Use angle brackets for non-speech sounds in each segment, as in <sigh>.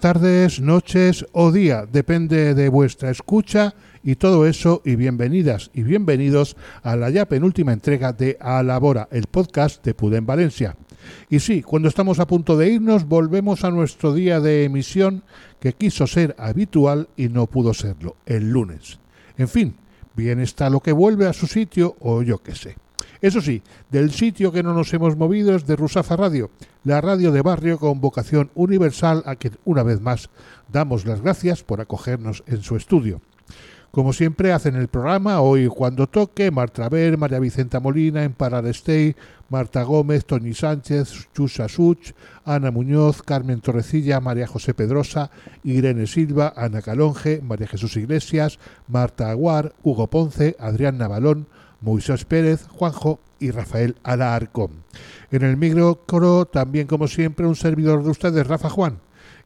Tardes, noches o día, depende de vuestra escucha y todo eso y bienvenidas y bienvenidos a la ya penúltima entrega de Alabora, el podcast de Puden Valencia. Y sí, cuando estamos a punto de irnos volvemos a nuestro día de emisión que quiso ser habitual y no pudo serlo, el lunes. En fin, bien está lo que vuelve a su sitio o yo qué sé. Eso sí, del sitio que no nos hemos movido es de Rusafa Radio, la radio de barrio con vocación universal a quien una vez más damos las gracias por acogernos en su estudio. Como siempre hacen el programa, hoy cuando toque, Marta Ver, María Vicenta Molina, Emparar Stey, Marta Gómez, Tony Sánchez, Chusa Such, Ana Muñoz, Carmen Torrecilla, María José Pedrosa, Irene Silva, Ana Calonge, María Jesús Iglesias, Marta Aguar, Hugo Ponce, Adrián Navalón, Moisés Pérez, Juanjo y Rafael Alarcón. En el micro también como siempre, un servidor de ustedes, Rafa Juan.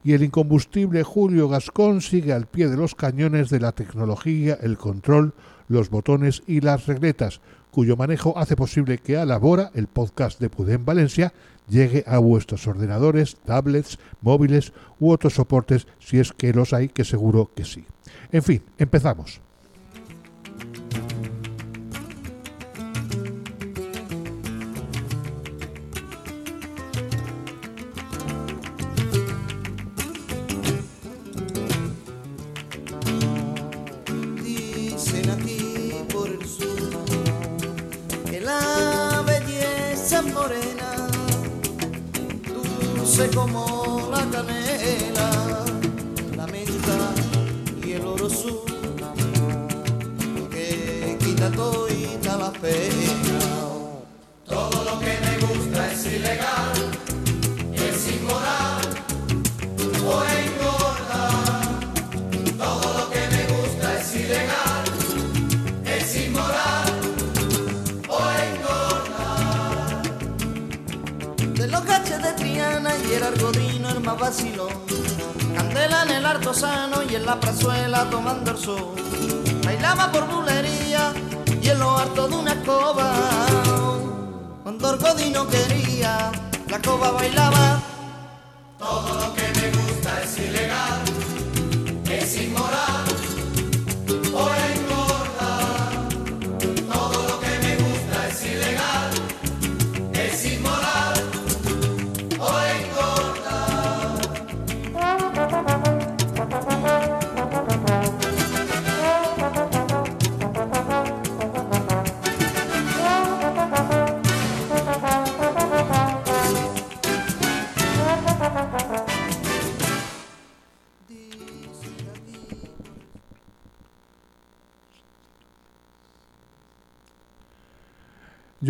Y el incombustible Julio Gascón sigue al pie de los cañones de la tecnología, el control, los botones y las regletas, cuyo manejo hace posible que a Labora, el podcast de Pudén Valencia, llegue a vuestros ordenadores, tablets, móviles u otros soportes, si es que los hay, que seguro que sí. En fin, empezamos. Como la canela, la menta y el oro sur, que quita toda la pena. Todo lo que me gusta es ilegal, es inmoral El argodino el más vacilón. Candela en el artosano y en la prazuela tomando el sol. Bailaba por bulería y en lo harto de una escoba. Cuando argodino quería, la escoba bailaba. Todo lo que me gusta es ilegal, es inmoral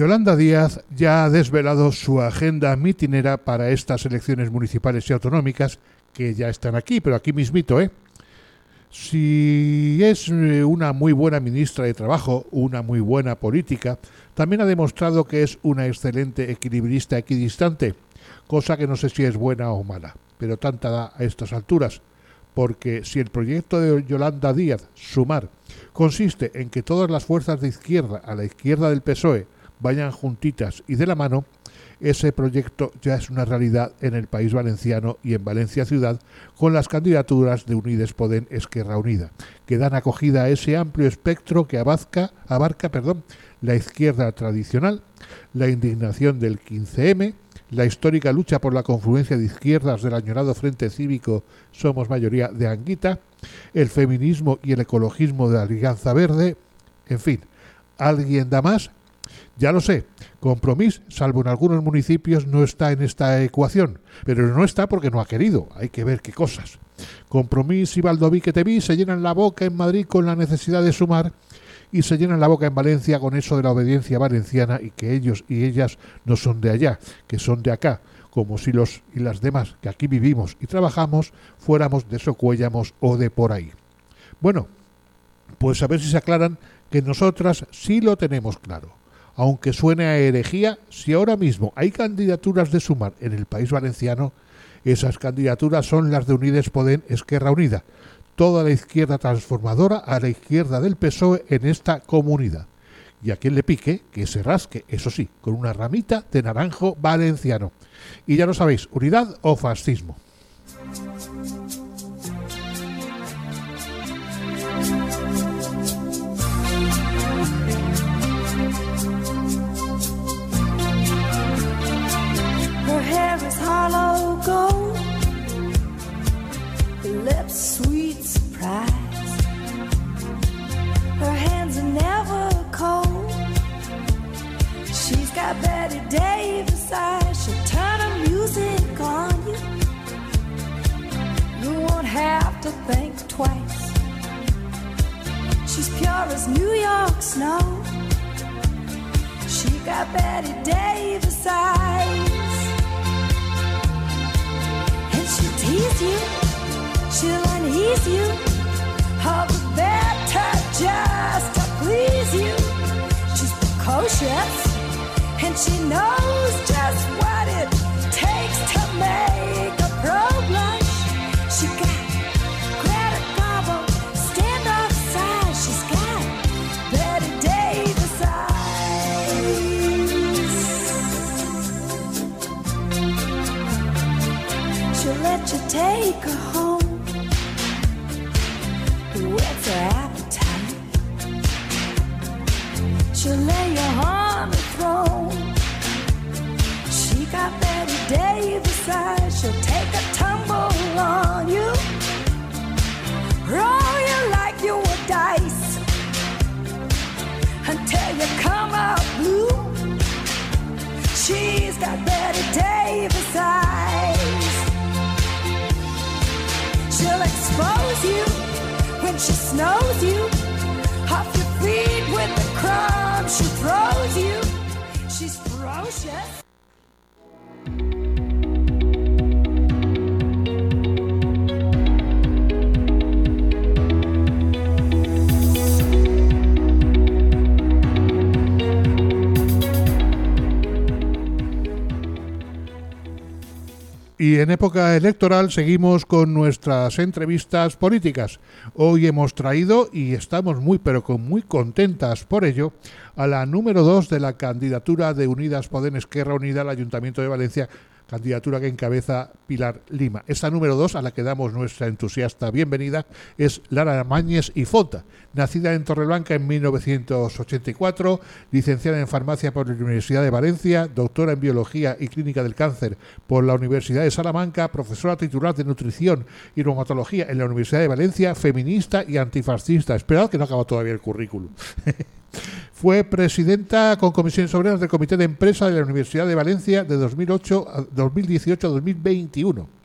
Yolanda Díaz ya ha desvelado su agenda mitinera para estas elecciones municipales y autonómicas que ya están aquí, pero aquí mismito, ¿eh? Si es eh, una muy buena ministra de Trabajo, una muy buena política, también ha demostrado que es una excelente equilibrista equidistante, cosa que no sé si es buena o mala, pero tanta da a estas alturas, porque si el proyecto de Yolanda Díaz, Sumar, consiste en que todas las fuerzas de izquierda a la izquierda del PSOE vayan juntitas y de la mano, ese proyecto ya es una realidad en el país valenciano y en Valencia ciudad con las candidaturas de Unides Podem Esquerra Unida, que dan acogida a ese amplio espectro que abarca, abarca la izquierda tradicional, la indignación del 15M, la histórica lucha por la confluencia de izquierdas del añorado Frente Cívico Somos Mayoría de Anguita, el feminismo y el ecologismo de la Alianza Verde, en fin, ¿alguien da más? Ya lo sé, Compromís, salvo en algunos municipios, no está en esta ecuación, pero no está porque no ha querido, hay que ver qué cosas. Compromís y Valdoví que te vi se llenan la boca en Madrid con la necesidad de sumar y se llenan la boca en Valencia con eso de la obediencia valenciana y que ellos y ellas no son de allá, que son de acá, como si los y las demás que aquí vivimos y trabajamos fuéramos de Socuéllamos o de por ahí. Bueno, pues a ver si se aclaran que nosotras sí lo tenemos claro aunque suene a herejía, si ahora mismo hay candidaturas de sumar en el país valenciano, esas candidaturas son las de Unides Podem Esquerra Unida, toda la izquierda transformadora a la izquierda del PSOE en esta comunidad. Y a quien le pique, que se rasque, eso sí, con una ramita de naranjo valenciano. Y ya lo sabéis, unidad o fascismo. Her hair is hollow gold, her lips sweet surprise. Her hands are never cold. She's got Betty Davis eyes. She'll turn her music on you. You won't have to think twice. She's pure as New York snow. She got Betty Davis eyes. Tease you, she'll unease you. All the better just to please you. She's precocious, and she knows just what it takes to make a pro blush. She got let you take her home. Whet's her appetite? She'll lay you on the throne. She got Betty Davis eyes. She'll take a tumble on you. Roll you like you were dice until you come out blue. She's got Betty Davis eyes. She'll expose you when she snows you. Off your feet with the crumbs she throws you. She's ferocious. Y en época electoral seguimos con nuestras entrevistas políticas. Hoy hemos traído, y estamos muy pero con muy contentas por ello, a la número dos de la candidatura de Unidas Podemos Esquerra Unida al Ayuntamiento de Valencia, candidatura que encabeza Pilar Lima. Esta número dos, a la que damos nuestra entusiasta bienvenida, es Lara Mañez y Fota, nacida en Torreblanca en 1984, licenciada en farmacia por la Universidad de Valencia, doctora en biología y clínica del cáncer por la Universidad de Salamanca, profesora titular de nutrición y reumatología en la Universidad de Valencia, feminista y antifascista. Esperad que no acaba todavía el currículum. <laughs> Fue presidenta con comisiones obreras del Comité de Empresa de la Universidad de Valencia de 2008 a 2018 a 2021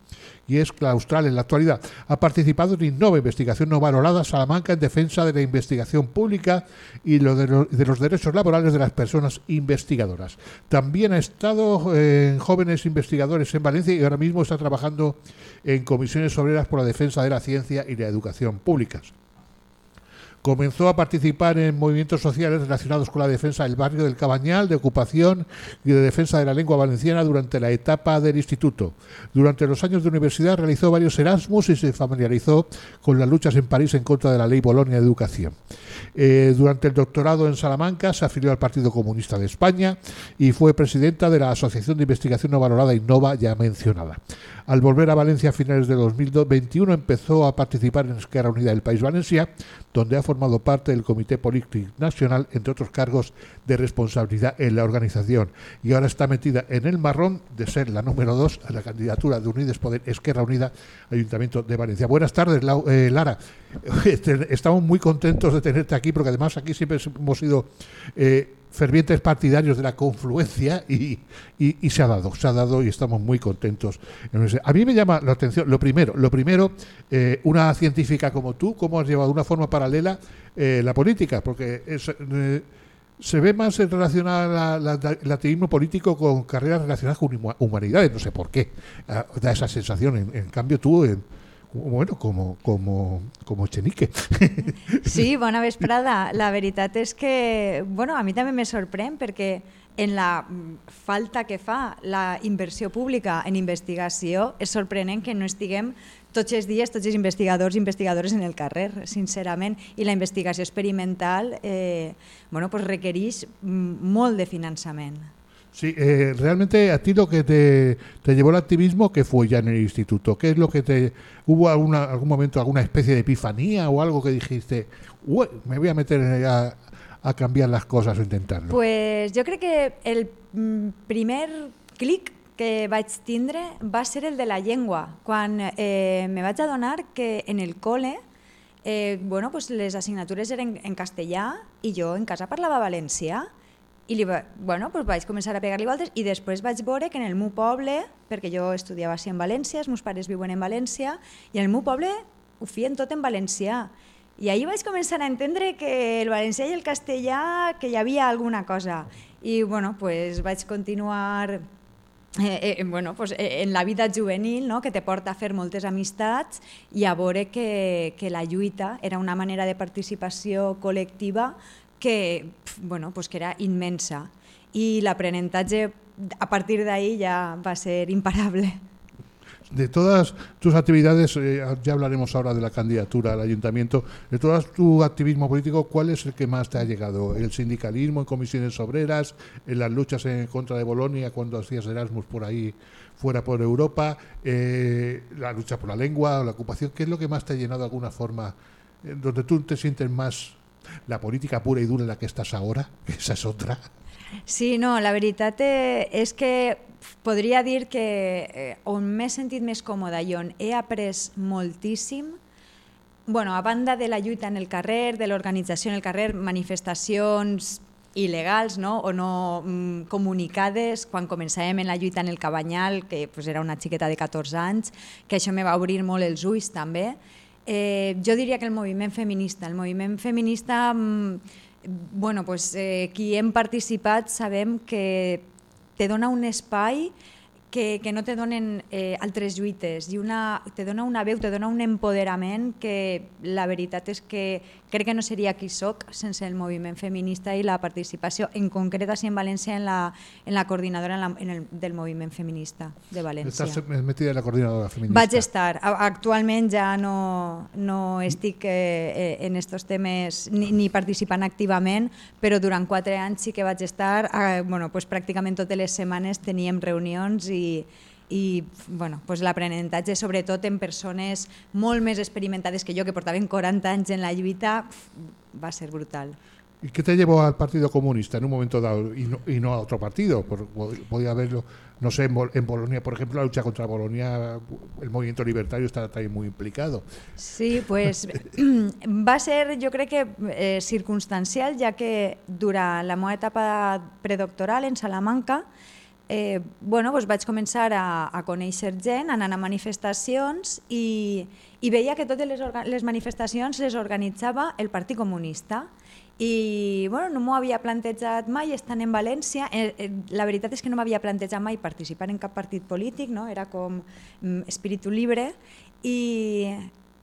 y es claustral en la actualidad. Ha participado en Innova, investigación no valorada Salamanca en defensa de la investigación pública y de los derechos laborales de las personas investigadoras. También ha estado eh, en jóvenes investigadores en Valencia y ahora mismo está trabajando en comisiones obreras por la defensa de la ciencia y la educación públicas. Comenzó a participar en movimientos sociales relacionados con la defensa del barrio del Cabañal, de ocupación y de defensa de la lengua valenciana durante la etapa del instituto. Durante los años de universidad realizó varios Erasmus y se familiarizó con las luchas en París en contra de la ley Bolonia de Educación. Eh, durante el doctorado en Salamanca se afilió al Partido Comunista de España y fue presidenta de la Asociación de Investigación No Valorada Innova ya mencionada. Al volver a Valencia a finales de 2021 empezó a participar en Esquerra Unida del País Valencia, donde ha formado parte del Comité Político Nacional, entre otros cargos de responsabilidad en la organización. Y ahora está metida en el marrón de ser la número dos a la candidatura de Unides Poder Esquerra Unida, Ayuntamiento de Valencia. Buenas tardes, eh, Lara. <laughs> Este, Estamos muy contentos de tenerte aquí, porque además aquí siempre hemos sido eh, fervientes partidarios de la confluencia y, y- se ha dado, se ha dado y estamos muy contentos. A mí me llama la atención, lo primero, lo primero, eh, una científica como tú, cómo has llevado de una forma paralela eh, la política, porque eh, se ve más relacionada la- la- el activismo político con carreras relacionadas con huma- humanidades, no sé por qué, ah, da esa sensación. En, en cambio tú, eh, bueno, como, como, como Chenique. <laughs> Sí, bona vesprada. La veritat és que, bueno, a mi també me sorprèn perquè en la falta que fa la inversió pública en investigació és sorprenent que no estiguem tots els dies, tots els investigadors i investigadores en el carrer, sincerament, i la investigació experimental eh, bueno, pues requereix mm, molt de finançament. Sí, eh, realmente a ti lo que te, te llevó al activismo, que fue ya en el instituto? ¿Qué es lo que te... ¿Hubo alguna, algún momento alguna especie de epifanía o algo que dijiste, "Ué, me voy a meter a, a cambiar las cosas o intentarlo? Pues jo crec que el mm, primer clic que vaig tindre va ser el de la llengua, quan eh, me vaig adonar que en el col·le eh, bueno, pues les assignatures eren en castellà i jo en casa parlava valencià i li va, bueno, pues vaig començar a pegar-li voltes i després vaig veure que en el meu poble, perquè jo estudiava així en València, els meus pares viuen en València, i en el meu poble ho feien tot en valencià. I ahir vaig començar a entendre que el valencià i el castellà, que hi havia alguna cosa. I bueno, pues vaig continuar eh, eh, bueno, pues, eh, en la vida juvenil, no? que te porta a fer moltes amistats i a veure que, que la lluita era una manera de participació col·lectiva que, bueno, pues que era immensa. I l'aprenentatge a partir d'ahí ja va ser imparable. De todas tus actividades, eh, ya hablaremos ahora de la candidatura al ayuntamiento, de todo tu activismo político, ¿cuál es el que más te ha llegado? ¿El sindicalismo en comisiones obreras, en las luchas en contra de Bolonia cuando hacías Erasmus por ahí fuera por Europa, eh, la lucha por la lengua, la ocupación? ¿Qué es lo que más te ha llenado de alguna forma, eh, donde tú te sientes más la política pura y dura en la que estás ahora? Que esa es otra. Sí, no, la veritat eh, és que podria dir que eh, on m'he sentit més còmoda i on he après moltíssim, bueno, a banda de la lluita en el carrer, de l'organització en el carrer, manifestacions il·legals no? o no mm, comunicades, quan començàvem en la lluita en el Cabanyal, que pues, era una xiqueta de 14 anys, que això me va obrir molt els ulls també, eh, jo diria que el moviment feminista, el moviment feminista mm, bueno, pues, eh, qui hem participat sabem que te dona un espai que, que no te donen eh, altres lluites i una, te dona una veu, te dona un empoderament que la veritat és que crec que no seria qui soc sense el moviment feminista i la participació, en concret així en València, en la, en la coordinadora en la, en el, del moviment feminista de València. Estás metida en la coordinadora feminista. Vaig estar. Actualment ja no, no estic eh, eh, en estos temes ni, ni participant activament, però durant quatre anys sí que vaig estar, eh, bueno, pues pràcticament totes les setmanes teníem reunions i, i bueno, pues l'aprenentatge sobretot en persones molt més experimentades que jo, que portaven 40 anys en la lluita, va ser brutal. ¿Y qué te llevó al Partido Comunista en un momento dado y no, y no a otro partido? Por- pod- podía haberlo, no sé, en, Bol- en Bolonia, por ejemplo, la lucha contra Bolonia, el movimiento libertario está también muy implicado. Sí, pues <clears throat> va ser, jo crec que eh, circumstancial, ja que durant la meva etapa predoctoral en Salamanca eh, bueno, doncs vaig començar a, a conèixer gent, anant a manifestacions i, i veia que totes les, les manifestacions les organitzava el Partit Comunista i bueno, no m'ho havia plantejat mai estant en València. Eh, eh, la veritat és que no m'havia plantejat mai participar en cap partit polític, no? era com mm, espíritu libre i,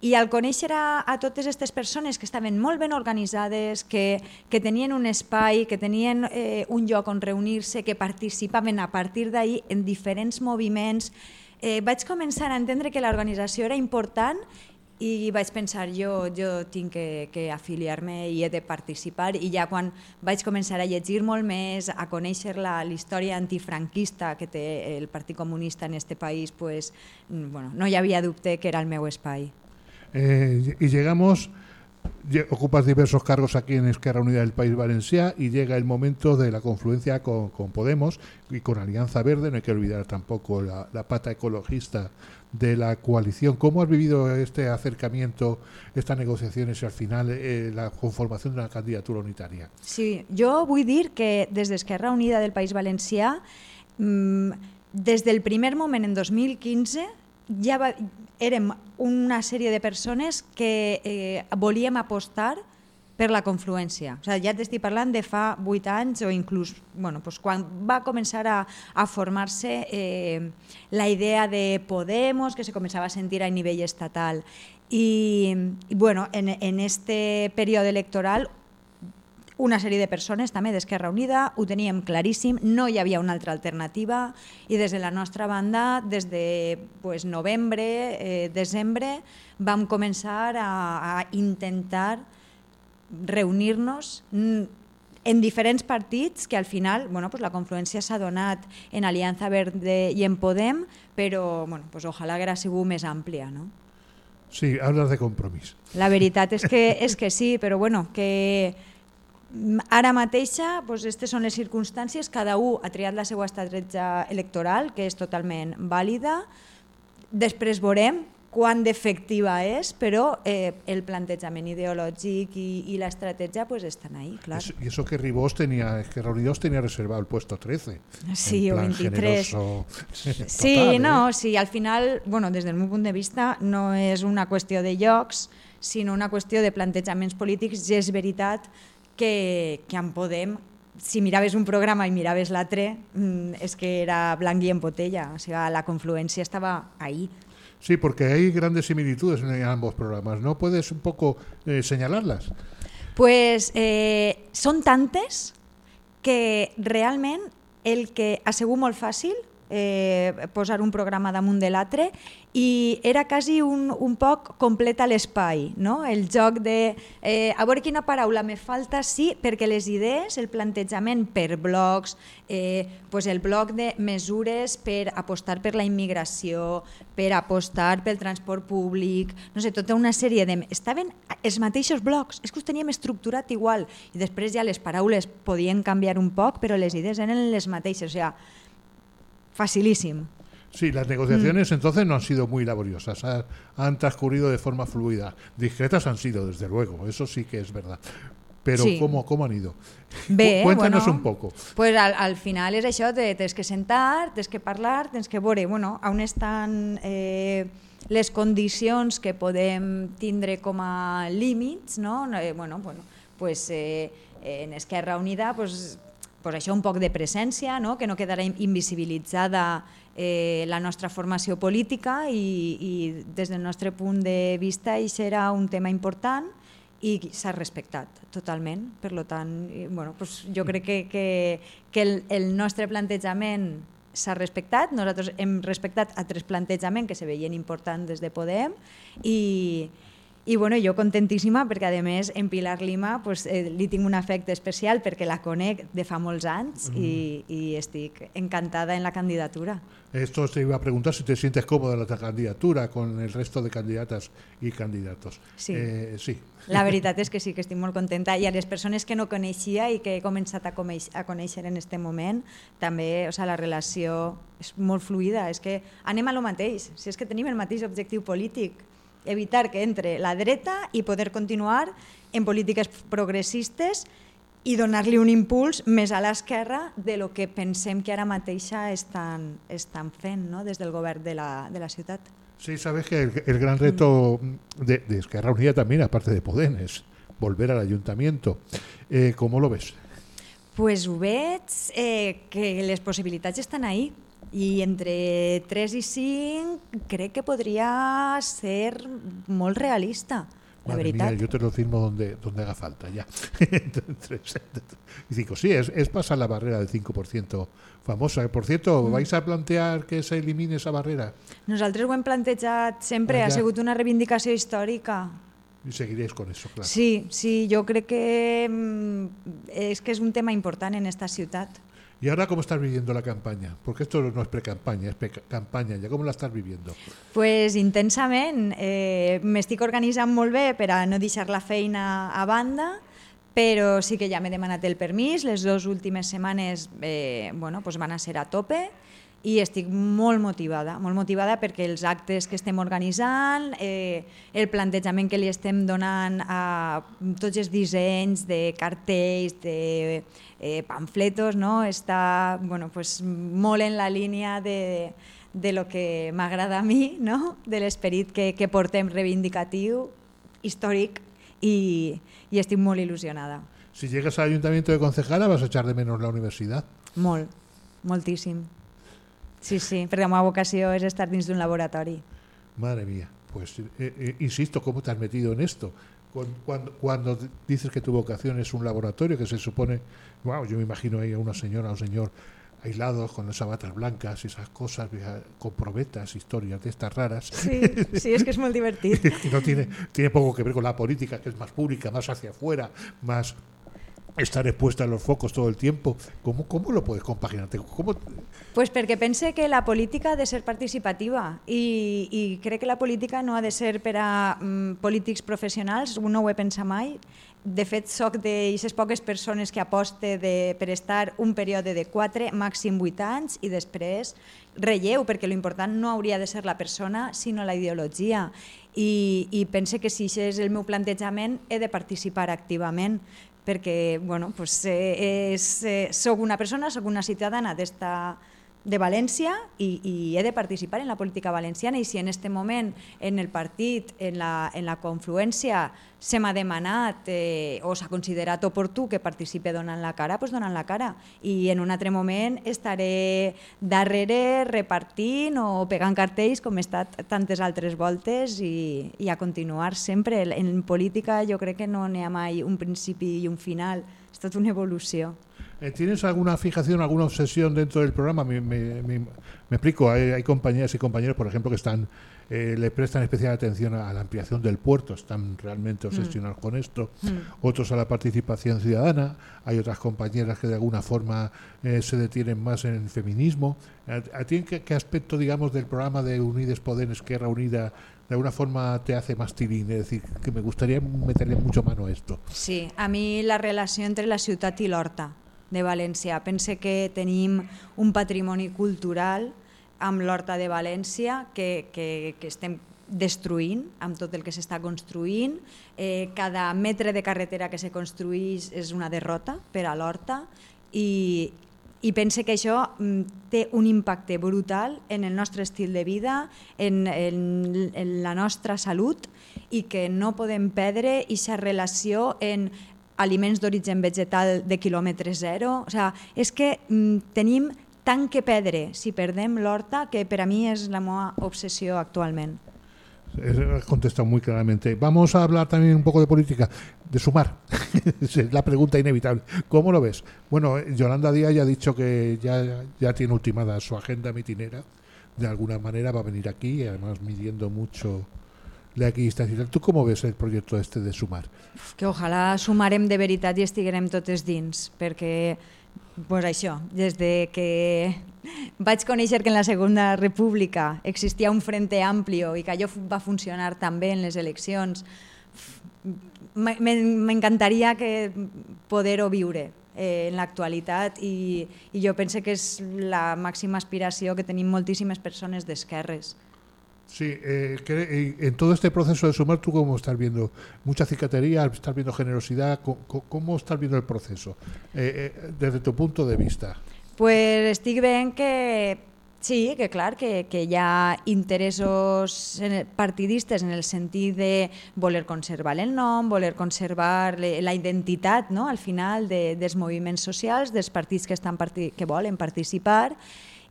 i al conèixer a, a totes aquestes persones que estaven molt ben organitzades, que, que tenien un espai, que tenien eh, un lloc on reunir-se, que participaven a partir d'ahir en diferents moviments, eh, vaig començar a entendre que l'organització era important i vaig pensar, jo, jo tinc que, que afiliar-me i he de participar i ja quan vaig començar a llegir molt més, a conèixer la, la història antifranquista que té el Partit Comunista en este país, pues, mm, bueno, no hi havia dubte que era el meu espai. Eh, y llegamos, lle- ocupas diversos cargos aquí en Esquerra Unida del País Valencià y llega el momento de la confluencia con, Podemos y con Alianza Verde, no hay que olvidar tampoco la, pata ecologista de la coalición. ¿Cómo has vivido este acercamiento, estas negociaciones y al final eh, la conformación de una candidatura unitaria? Sí, jo vull dir que des d'Esquerra Unida del País Valencià, mm, des del primer moment, en 2015, ja va, érem una sèrie de persones que eh, volíem apostar per la confluència. O sigui, ja t'estic parlant de fa 8 anys o inclús bueno, doncs quan va començar a, a formar-se eh, la idea de Podemos, que se començava a sentir a nivell estatal. I, i bueno, en, en este període electoral una sèrie de persones també d'Esquerra Unida, ho teníem claríssim, no hi havia una altra alternativa i des de la nostra banda, des de pues, novembre, eh, desembre, vam començar a, a intentar reunir-nos. En diferents partits que al final bueno, pues la confluència s'ha donat en Aliança Verde i en Podem, però bueno, pues ojalà haguera sigut més àmplia. No? Sí, hablas de compromís. La veritat és que, és que sí, però bueno, que ara mateixa doncs, aquestes són les circumstàncies, cada un ha triat la seva estratègia electoral, que és totalment vàlida, després veurem quan d'efectiva és, però eh, el plantejament ideològic i, i l'estratègia pues, estan ahí, clar. Es- y eso que Ribós tenía, que Unidos tenía reservado el puesto 13. Sí, o plan 23. generoso Sí, total, ¿eh? no, sí, al final, bueno, des del meu punt de vista, no és una qüestió de llocs, sinó una qüestió de plantejaments polítics i és veritat que, que en Podem, si miraves un programa i miraves l'altre, mm, és que era blanc i en botella, o sigui, la confluència estava ahí. Sí, porque hay grandes similitudes en ambos programas. ¿No puedes un poco eh, señalarlas? pues eh, són tantes que realment el que ha sigut molt fàcil eh, posar un programa damunt de l'altre i era quasi un, un poc completa l'espai, no? el joc de eh, a veure quina paraula me falta, sí, perquè les idees, el plantejament per blocs, eh, pues el bloc de mesures per apostar per la immigració, per apostar pel transport públic, no sé, tota una sèrie de... Estaven els mateixos blocs, és que us teníem estructurat igual i després ja les paraules podien canviar un poc, però les idees eren les mateixes, o sigui, facilíssim. Sí, las negociaciones Mm. entonces no han sido muy laboriosas, ha- han transcurrido de forma fluida. Discretas han sido, desde luego, eso sí que es verdad. Pero Sí. ¿cómo, ¿cómo han ido? Bé, Cu- Cuéntanos bueno, un poco. Pues al, al final és això, te, tens que sentar, tens que parlar, tens que veure bueno, on estan eh, les condicions que podem tindre com a límits, no? Eh, bueno, bueno, pues, eh, en Esquerra Unida pues, pues això un poc de presència, no? que no quedarà in- invisibilitzada eh, la nostra formació política i, i des del nostre punt de vista això era un tema important i s'ha respectat totalment. Per lo tant, i, bueno, doncs jo crec que, que, que el, el nostre plantejament s'ha respectat, nosaltres hem respectat altres plantejaments que se veien importants des de Podem i, i bueno, jo contentíssima perquè a més en Pilar Lima pues, eh, li tinc un afecte especial perquè la conec de fa molts anys i, i estic encantada en la candidatura. Esto te iba a preguntar si te sientes cómoda en la candidatura con el resto de candidatas y candidatos. Sí. Eh, sí. La veritat <laughs> és que sí, que estic molt contenta i a les persones que no coneixia i que he començat a, a conèixer en este moment també, o sigui, la relació és molt fluida, és que anem a lo mateix, si és que tenim el mateix objectiu polític, evitar que entre la dreta i poder continuar en polítiques progressistes i donar-li un impuls més a l'esquerra de lo que pensem que ara mateixa estan, estan fent no? des del govern de la, de la ciutat. Sí, sabes que el, el gran reto de, de Esquerra Unida también, aparte de Podem, es volver al ayuntamiento. Eh, ¿Cómo lo ves? Pues ho veig eh, que les possibilitats estan ahí i entre 3 i 5 crec que podria ser molt realista, la Madre mía, yo te lo firmo donde, donde haga falta, ya. <laughs> Y cinco. Sí, es, es pasar la barrera del 5% famosa. Por cierto, Mm. ¿vais a plantear que se elimine esa barrera? Nosaltres ho hem plantejat sempre, Ah, ha ja. sigut una reivindicació històrica. Y seguiréis con eso, claro. Sí, sí, jo crec que mm, és que és un tema important en esta ciutat. ¿Y ahora cómo estás viviendo la campaña? Porque esto no es pre-campaña, es pre-campaña. ¿Ya cómo la estás viviendo? pues intensament. Eh, M'estic organitzant molt bé per a no deixar la feina a banda, però sí que ja m'he demanat el permís. Les dues últimes setmanes eh, bueno, pues van a ser a tope i estic molt motivada, molt motivada perquè els actes que estem organitzant, eh, el plantejament que li estem donant a tots els dissenys de cartells, de eh, pamfletos, no? està bueno, pues, molt en la línia de, de lo que m'agrada a mi, no? de l'esperit que, que portem reivindicatiu, històric, i, i estic molt il·lusionada. Si llegas al ayuntamiento de concejala, vas a echar de menos la universidad. Molt, moltíssim. Sí, sí, perquè la meva vocació és estar dins d'un laboratori. Madre mía, pues eh, eh, insisto, ¿cómo te has metido en esto? Cuando, dices que tu vocación es un laboratorio, que se supone, wow, yo me imagino ahí a una señora o un señor aislados con las sabatas blancas y esas cosas, con probetas, historias de estas raras, Sí, sí, és que és molt <laughs> divertit. que no tiene, tiene poco que ver con la política, que es más pública, más hacia afuera, más... estar expuesta a los focos todo el tiempo. ¿Cómo, cómo lo puedes compaginar? ¿Cómo, Pues perquè pense que la política ha de ser participativa i, i crec que la política no ha de ser per a mm, polítics professionals, no ho he pensat mai. De fet, sóc d'aquestes poques persones que aposte de, per estar un període de 4, màxim 8 anys i després relleu, perquè l'important no hauria de ser la persona, sinó la ideologia. I, i pense que si això és el meu plantejament, he de participar activament perquè bueno, pues, eh, és, eh, una persona, soc una ciutadana d'esta de València i, i he de participar en la política valenciana i si en este moment en el partit, en la, en la confluència, se m'ha demanat eh, o s'ha considerat oportú que participe donant la cara, doncs donant la cara. I en un altre moment estaré darrere repartint o pegant cartells com he estat tantes altres voltes i, i a continuar sempre. En política jo crec que no n'hi ha mai un principi i un final, és tot una evolució. Eh, ¿Tienes alguna fijación, alguna obsesión dentro del programa? Me, me- me- me explico, hay, hay compañeras y compañeros, por ejemplo, que están eh, le prestan especial atención a la ampliación del puerto, están realmente obsesionados con esto, otros a la participación ciudadana, hay otras compañeras que de alguna forma eh, se detienen más en el feminismo. ¿A, a ti en qué, qué aspecto, digamos, del programa de Unides Podem, Esquerra Unida, de alguna forma te hace más tilín? Es decir, que me gustaría meterle mucho mano a esto. Sí, a mi la relació entre la ciutat i l'horta de València. Pense que tenim un patrimoni cultural amb l'horta de València que, que, que estem destruint amb tot el que s'està construint. Eh, cada metre de carretera que se construeix és una derrota per a l'horta i, i pense que això mm, té un impacte brutal en el nostre estil de vida, en, en, en la nostra salut i que no podem perdre aquesta relació en aliments d'origen vegetal de quilòmetre zero. O sea, és que mm, tenim tant que perdre si perdem l'horta que per a mi és la meva obsessió actualment. Has contestado muy claramente. Vamos a hablar también un poco de política, de sumar. <laughs> es la pregunta inevitable. ¿Cómo lo ves? Bueno, Yolanda Díaz ya ha dicho que ya, ya tiene ultimada su agenda mitinera. De alguna manera va a venir aquí, además midiendo mucho la equidistancia. ¿Tú cómo ves el proyecto este de sumar? que ojalà sumarem de veritat i estiguerem totes dins, perquè pues això, des de que vaig conèixer que en la Segona República existia un frente amplio i que allò va funcionar també en les eleccions, m'encantaria que poder-ho viure eh, en l'actualitat i, i jo penso que és la màxima aspiració que tenim moltíssimes persones d'esquerres. Sí, eh, eh, en todo este proceso de sumar, ¿tú cómo estás viendo? ¿Mucha cicatería? ¿Estás viendo generosidad? ¿Cómo, cómo estás viendo el proceso? Desde tu punto de vista. Pues estic veient que sí, que clar, que, que hi ha interessos partidistes en el sentit de voler conservar el nom, voler conservar la identitat no? al final de, dels moviments socials, dels partits que, estan parti que volen participar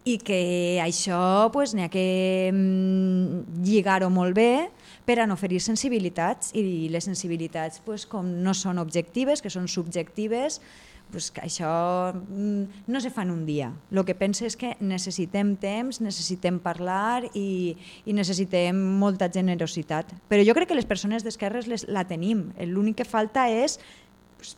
i que això pues, n'hi ha que mm, lligar-ho molt bé per a no ferir sensibilitats i les sensibilitats pues, com no són objectives, que són subjectives, pues, que això mm, no se fa en un dia. El que penso és que necessitem temps, necessitem parlar i, i necessitem molta generositat. Però jo crec que les persones d'esquerres les, la tenim. L'únic que falta és pues,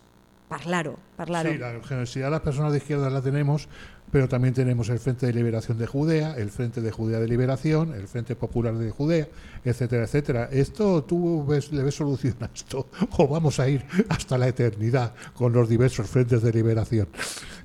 parlar-ho. Parlar Sí, la generosidad de las personas de la tenemos, pero también tenemos el Frente de Liberación de Judea, el Frente de Judea de Liberación, el Frente Popular de Judea, etcétera, etcétera. ¿Esto tú ves, le ves solución a esto? <laughs> ¿O vamos a ir hasta la eternidad con los diversos frentes de liberación?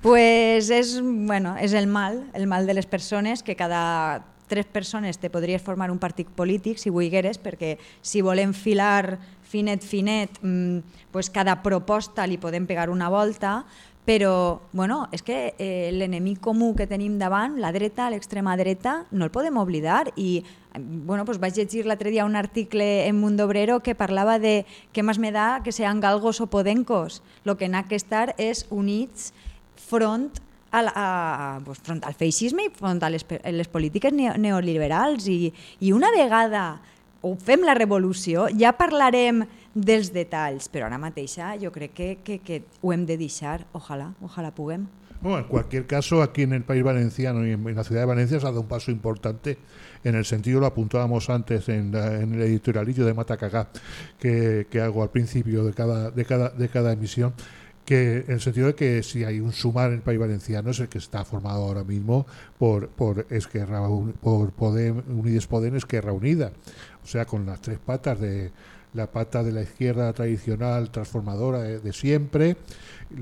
Pues és, bueno, és el mal, el mal de les persones, que cada tres persones te podries formar un partit polític, si volgueres, perquè si volem filar finet, finet, mm, pues cada proposta li podem pegar una volta, però bueno, és que eh, l'enemic comú que tenim davant, la dreta, l'extrema dreta, no el podem oblidar. I bueno, pues vaig llegir l'altre dia un article en Mundo Obrero que parlava de què més me da que sean galgos o podencos. Lo que n'ha que estar és units front a, la- a, pues, front al feixisme i front a les, pe- les polítiques neo- neoliberals. I, i una vegada ho fem la revolució, ja parlarem dels detalls, però ara mateixa jo crec que, que, que ho hem de deixar, ojalà, ojalà puguem. Bueno, en cualquier caso, aquí en el país valenciano y en, la ciudad de Valencia se ha dado un paso importante en el sentido, lo apuntábamos antes en, la- en el editorialillo de Matacagá que, que hago al principio de cada, de cada, de cada emisión, que en el sentido de que si hay un sumar en el país valenciano es el que está formado ahora mismo por por Esquerra por Podem, Unides Podem Esquerra Unida o sea con las tres patas de la pata de la izquierda tradicional transformadora de, siempre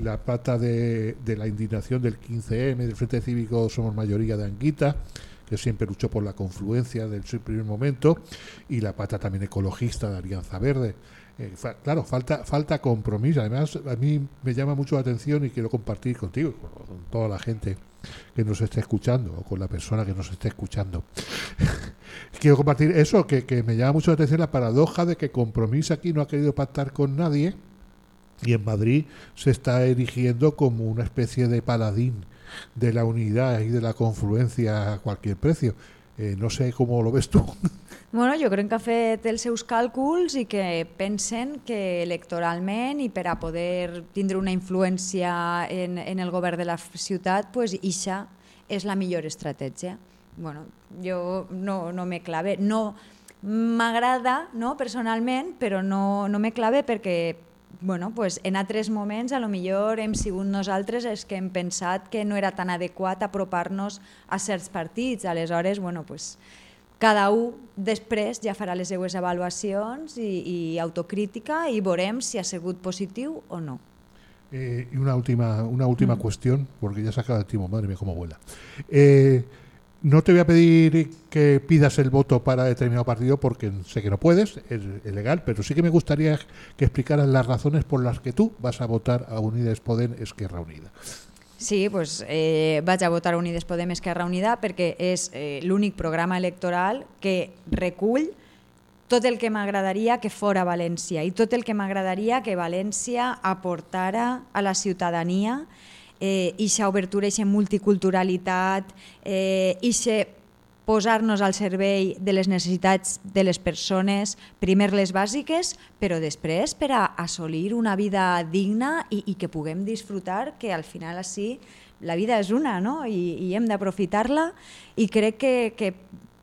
la pata de, de la indignación del 15M del Frente Cívico Somos Mayoría de Anguita que siempre luchó por la confluencia del primer momento y la pata también ecologista de Alianza Verde eh, claro, falta falta compromiso. Además, a mí me llama mucho la atención y quiero compartir contigo, con toda la gente que nos esté escuchando o con la persona que nos esté escuchando. <laughs> quiero compartir eso, que, que me llama mucho la atención la paradoja de que Compromís aquí no ha querido pactar con nadie y en Madrid se está erigiendo como una especie de paladín de la unidad y de la confluencia a cualquier precio. Eh, no sé cómo lo ves tú. <laughs> Bueno, jo crec que ha fet els seus càlculs i que pensen que electoralment i per a poder tindre una influència en, en el govern de la ciutat, pues, ixa és la millor estratègia. Bueno, jo no, no me clave, no m'agrada no, personalment, però no, no me clave perquè bueno, pues en altres moments a lo millor hem sigut nosaltres els que hem pensat que no era tan adequat apropar-nos a certs partits. Aleshores, bueno, pues, cada un després ja farà les seues avaluacions i, i autocrítica i veurem si ha sigut positiu o no. Eh, y una última, una última cuestión, porque ya se acaba el tiempo, madre mía, cómo vuela. Eh, no te voy a pedir que pidas el voto para determinado partido porque sé que no puedes, es, es legal, pero sí que me gustaría que explicaras las razones por las que tú vas a votar a Unides Podem Esquerra Unida. Sí, pues, eh, vaig a votar Unides Podem Esquerra Unida perquè és eh, l'únic programa electoral que recull tot el que m'agradaria que fora València i tot el que m'agradaria que València aportara a la ciutadania eh, ixa obertura, ixa multiculturalitat, eh, ixe posar-nos al servei de les necessitats de les persones, primer les bàsiques, però després per a assolir una vida digna i, i que puguem disfrutar, que al final així la vida és una no? I, i hem d'aprofitar-la i crec que, que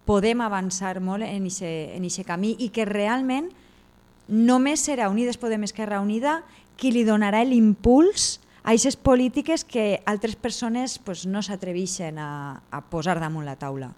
podem avançar molt en ixe camí i que realment només serà Unides Podem Esquerra Unida qui li donarà l'impuls a aquestes polítiques que altres persones pues, no s'atreveixen a, a posar damunt la taula.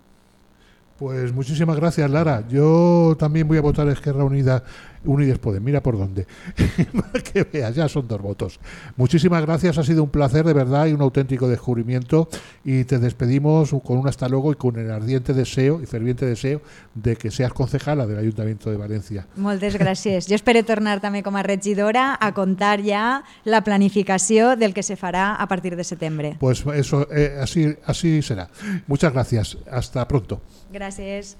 Pues muchísimas gracias, Lara. Yo también voy a votar Esquerra Unida, Unides Podem. Mira por dónde. <laughs> Para que veas, ya son dos votos. Muchísimas gracias, ha sido un placer de verdad y un auténtico descubrimiento. Y te despedimos con un hasta luego y con el ardiente deseo y ferviente deseo de que seas concejala del Ayuntamiento de Valencia. Moltes gràcies. Jo espero tornar també com a regidora a contar ja la planificació del que se farà a partir de setembre. Pues eso, eh, así, así será. Muchas gracias. Hasta pronto. Gràcies.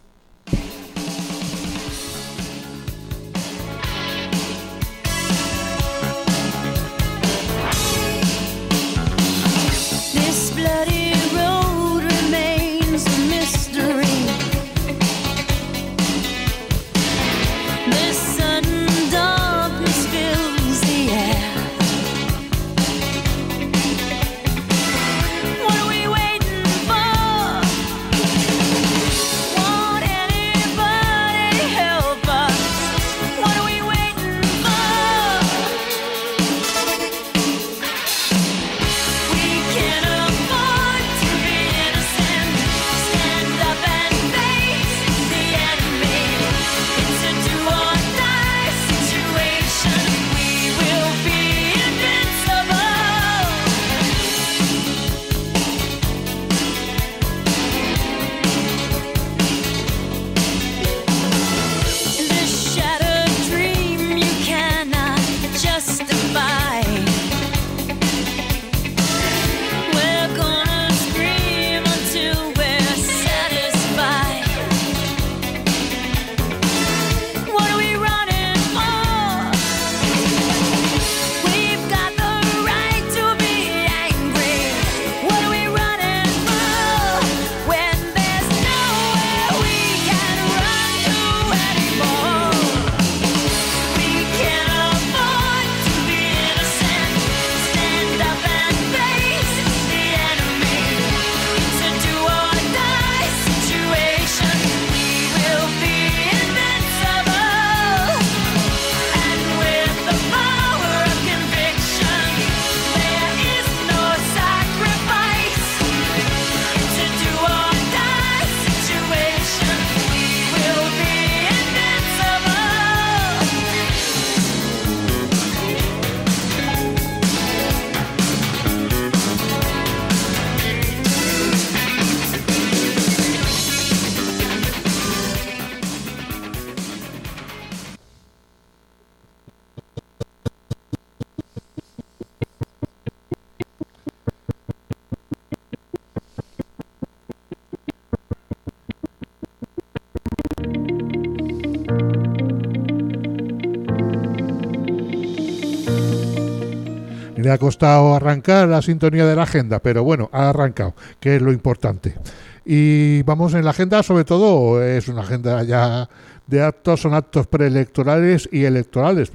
Le ha costado arrancar la sintonía de la agenda, pero bueno, ha arrancado, que es lo importante. Y vamos en la agenda, sobre todo, es una agenda ya de actos, son actos preelectorales y electorales.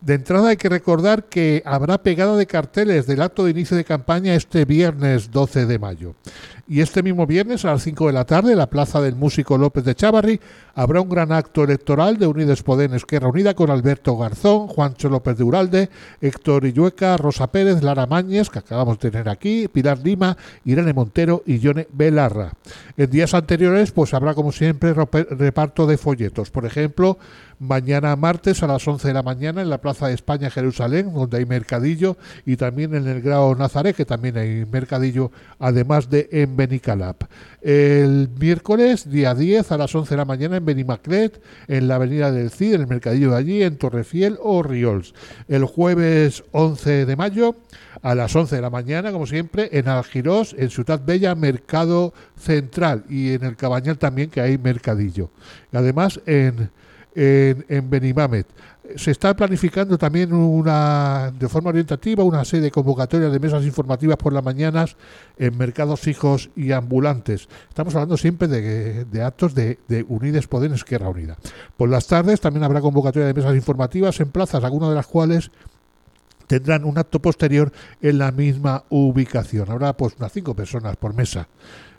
De entrada hay que recordar que habrá pegada de carteles del acto de inicio de campaña este viernes 12 de mayo. Y este mismo viernes a las 5 de la tarde, en la Plaza del Músico López de Chávarri, habrá un gran acto electoral de Unides Podem Esquerra Unida con Alberto Garzón, Juancho López de Uralde, Héctor Illueca, Rosa Pérez, Lara Mañez, que acabamos de tener aquí, Pilar Lima, Irene Montero y Yone Belarra. En días anteriores, pues habrá como siempre reparto de folletos. Por ejemplo, mañana martes a las 11 de la mañana en la Plaza de España Jerusalén, donde hay mercadillo, y también en el Grado Nazaret, que también hay mercadillo, además de Benicalap. El miércoles, día 10, a las 11 de la mañana en Benimaclet, en la Avenida del Cid, en el mercadillo de allí, en Torrefiel o Riols. El jueves 11 de mayo, a las 11 de la mañana, como siempre, en Algirós, en Ciudad Bella, Mercado Central, y en el Cabañal también, que hay mercadillo. Y además, en en, en Benimamet. Se está planificando también una, de forma orientativa una serie de convocatorias de mesas informativas por las mañanas en mercados fijos y ambulantes. Estamos hablando siempre de, actos de, de Unides Podem Esquerra Unida. Por las tardes también habrá convocatoria de mesas informativas en plazas, algunas de las cuales tendrán un acto posterior en la misma ubicación. Habrá pues unas cinco personas por mesa.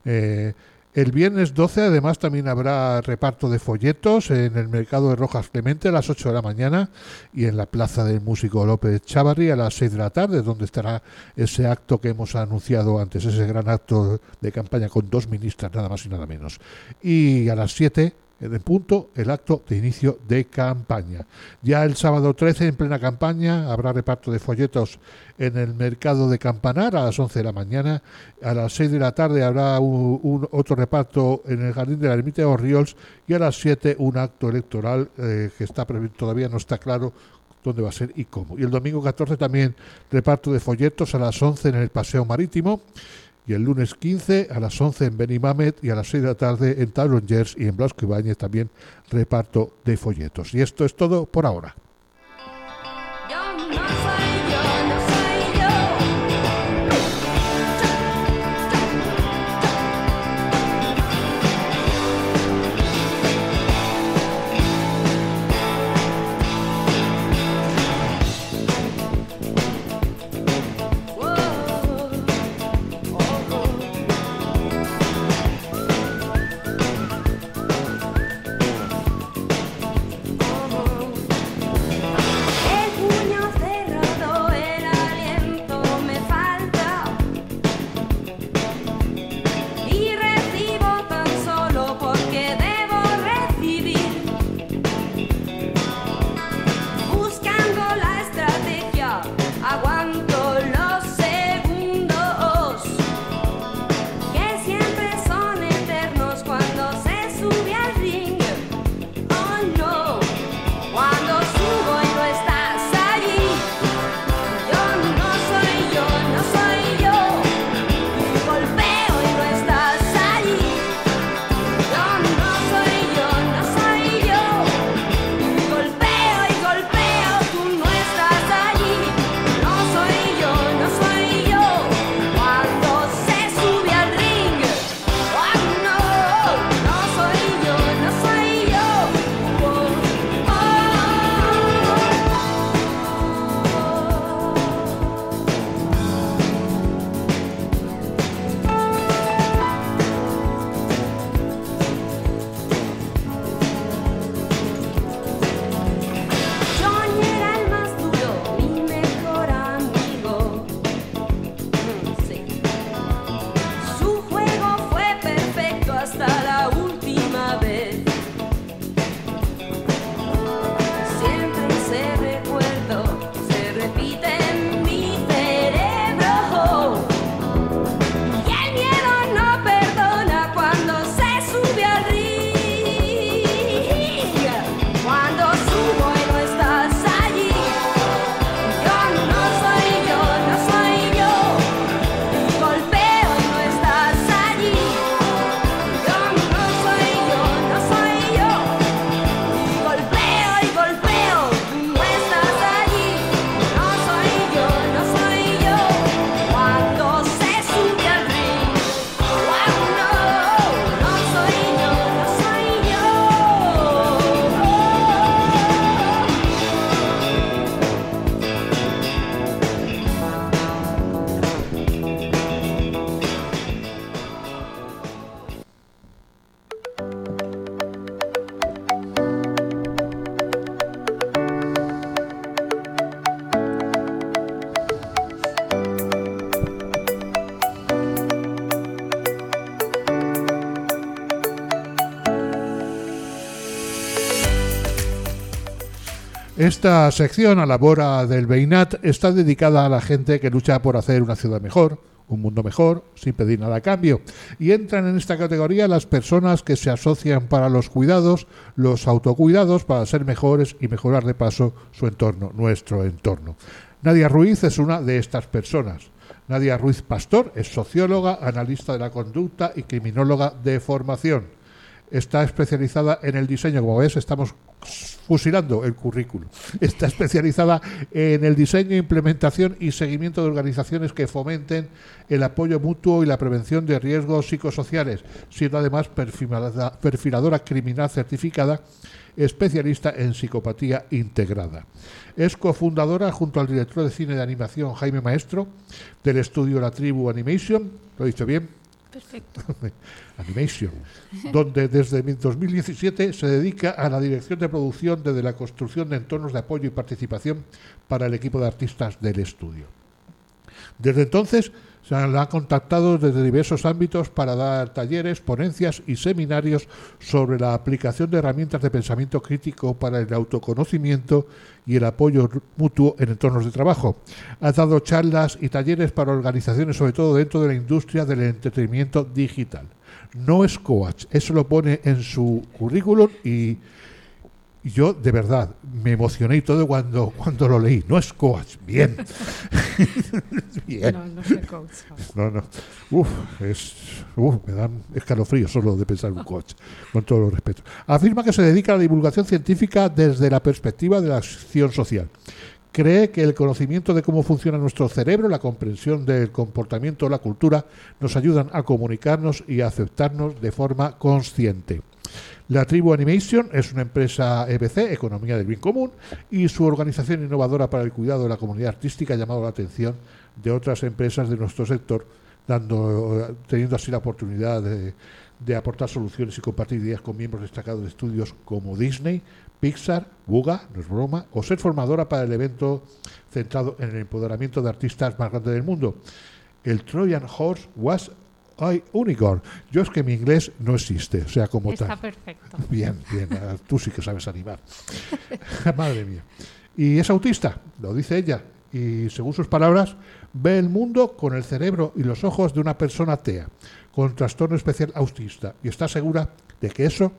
Eh, el viernes 12 además también habrá reparto de folletos en el mercado de Rojas Clemente a las 8 de la mañana y en la plaza del músico López Chavarri a las 6 de la tarde, donde estará ese acto que hemos anunciado antes, ese gran acto de campaña con dos ministras nada más y nada menos. Y a las 7 en punto el acto de inicio de campaña. Ya el sábado 13, en plena campaña, habrá reparto de folletos en el mercado de Campanar a las 11 de la mañana. A las 6 de la tarde habrá otro reparto en el Jardín de la Ermita de Orriols y a las 7 un acto electoral eh, que está todavía no está claro dónde va a ser y cómo. Y el domingo 14 también reparto de folletos a las 11 en el Paseo Marítimo y el lunes 15 a las 11 en Benimamet y a las 6 de la tarde en Tablongers y en Blasco Ibáñez también reparto de folletos. Y esto es todo por ahora. Esta sección a la bora del Beinat está dedicada a la gente que lucha por hacer una ciudad mejor, un mundo mejor, sin pedir nada a cambio. Y entran en esta categoría las personas que se asocian para los cuidados, los autocuidados, para ser mejores y mejorar de paso su entorno, nuestro entorno. Nadia Ruiz es una de estas personas. Nadia Ruiz Pastor es socióloga, analista de la conducta y criminóloga de formación. Está especializada en el diseño, como ves, estamos fusilando el currículum. Está especializada en el diseño, implementación y seguimiento de organizaciones que fomenten el apoyo mutuo y la prevención de riesgos psicosociales, siendo además perfiladora criminal certificada, especialista en psicopatía integrada. Es cofundadora, junto al director de cine de animación Jaime Maestro, del estudio La Tribu Animation, ¿lo he dicho bien? Perfecto. <laughs> Animation, donde desde 2017 se dedica a la dirección de producción desde la construcción de entornos de apoyo y participación para el equipo de artistas del estudio. Desde entonces se la han contactado desde diversos ámbitos para dar talleres, ponencias y seminarios sobre la aplicación de herramientas de pensamiento crítico para el autoconocimiento y el apoyo mutuo en entornos de trabajo. Ha dado charlas y talleres para organizaciones, sobre todo dentro de la industria del entretenimiento digital. No es coach, eso lo pone en su currículum y yo de verdad me emocioné y todo cuando, cuando lo leí. No es coach, bien. <laughs> bien. No, no soy coach. No, no. Uf, es, uf, me dan escalofríos solo de pensar en un coach, con todo los respeto. Afirma que se dedica a la divulgación científica desde la perspectiva de la acción social. Cree que el conocimiento de cómo funciona nuestro cerebro, la comprensión del comportamiento la cultura nos ayudan a comunicarnos y a aceptarnos de forma consciente. La Tribu Animation es una empresa EBC, Economía del Bien Común, y su organización innovadora para el cuidado de la comunidad artística ha llamado la atención de otras empresas de nuestro sector, dando, teniendo así la oportunidad de, aportar soluciones y compartir ideas con miembros destacados de estudios como Disney, Pixar, Buga, no es broma, o ser formadora para el evento centrado en el empoderamiento de artistas más grande del mundo. El Trojan Horse was a unicorn. Yo es que mi inglés no existe, o sea, como Está tal. perfecto. <laughs> Bien, bien, ah, tú sí que sabes animar. <laughs> Madre mía. Y es autista, lo dice ella, y según sus palabras, ve el mundo con el cerebro y los ojos de una persona TEA, con trastorno especial autista, y está segura de que eso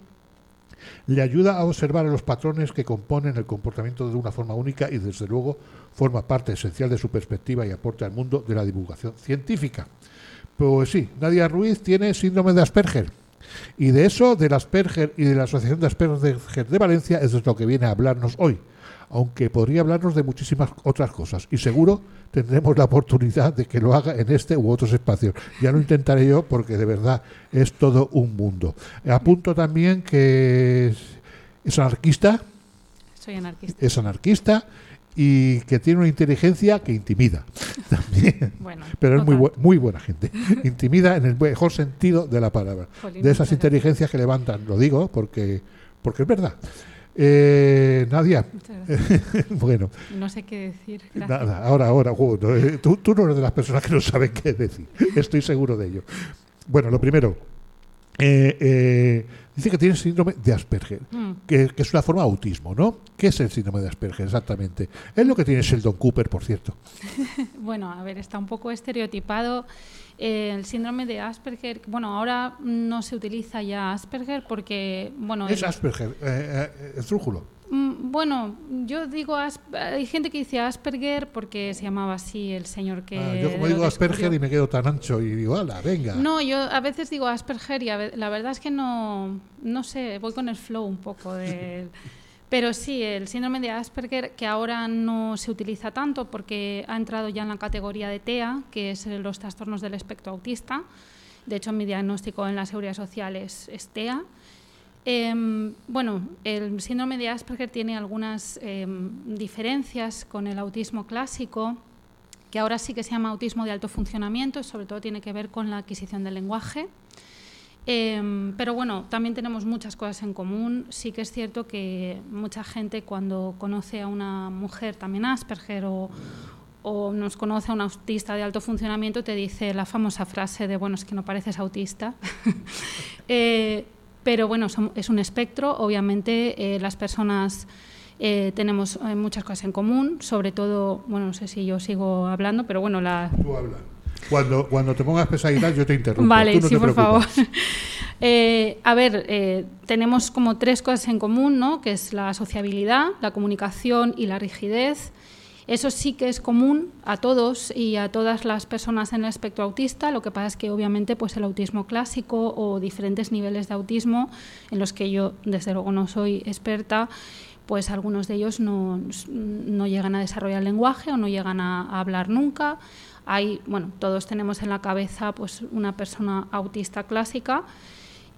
le ayuda a observar los patrones que componen el comportamiento de una forma única y desde luego forma parte esencial de su perspectiva y aporte al mundo de la divulgación científica. Pues sí, Nadia Ruiz tiene síndrome de Asperger. Y de eso, del Asperger y de la Asociación de Asperger de Valencia, es de lo que viene a hablarnos hoy. Aunque podría hablarnos de muchísimas otras cosas. Y seguro tendremos la oportunidad de que lo haga en este u otros espacios. Ya lo intentaré yo porque de verdad es todo un mundo. Apunto también que es, es anarquista, Soy anarquista. es anarquista y que tiene una inteligencia que intimida. <laughs> También. Bueno, Pero es muy, bu- muy buena gente. <laughs> Intimida en el mejor sentido de la palabra. Jolín, De esas inteligencias que levantan. Lo digo porque, porque es verdad. Eh, Nadia, <laughs> bueno, No sé qué decir. Gracias. nada, ahora, ahora, uh, no, eh, tú, tú no eres de las personas que no saben qué decir. Estoy seguro de ello. Bueno, lo primero, eh, eh, dice que tiene síndrome de Asperger, Mm. que, que es una forma de autismo, ¿no? ¿Qué es el síndrome de Asperger exactamente? Es lo que tiene Sheldon Cooper, por cierto. <laughs> Bueno, a ver, está un poco estereotipado eh, el síndrome de Asperger. Bueno, ahora no se utiliza ya Asperger porque, bueno, Es el- Asperger, eh, eh, esdrújulo. Mm, Bueno, yo digo, hay gente que dice Asperger porque se llamaba así el señor que... Ah, yo como digo Asperger y me quedo tan ancho y digo, ala, venga. No, yo a veces digo Asperger y ve- la verdad es que no, no sé, voy con el flow un poco de... <laughs> Pero sí, el síndrome de Asperger, que ahora no se utiliza tanto porque ha entrado ya en la categoría de TEA, que es eh, los trastornos del espectro autista. De hecho, mi diagnóstico en la seguridad social es, es TEA. Em, bueno, el síndrome de Asperger tiene algunas em, diferencias con el autismo clásico, que ahora sí que se llama autismo de alto funcionamiento, y sobre todo tiene que ver con la adquisición del lenguaje. Em, pero bueno, también tenemos muchas cosas en común. Sí que es cierto que mucha gente cuando conoce a una mujer también Asperger o, nos conoce a un autista de alto funcionamiento te dice la famosa frase de, bueno, es que no pareces autista. <laughs> Eh, pero bueno, es un espectro. Obviamente eh, las personas Eh, tenemos eh, muchas cosas en común, sobre todo, bueno, no sé si yo sigo hablando, pero bueno, la... Tú habla. Cuando, cuando te pongas pesadita yo te interrumpo. Vale, no sí, por favor. <laughs> Eh, a ver, eh, tenemos como tres cosas en común, ¿no? Que es la sociabilidad, la comunicación y la rigidez. Eso sí que es común a todos y a todas las personas en el espectro autista. Lo que pasa es que obviamente pues el autismo clásico o diferentes niveles de autismo en los que yo desde luego no soy experta, pues algunos de ellos no, llegan a desarrollar lenguaje o no llegan a, a hablar nunca. Hay, bueno, todos tenemos en la cabeza pues una persona autista clásica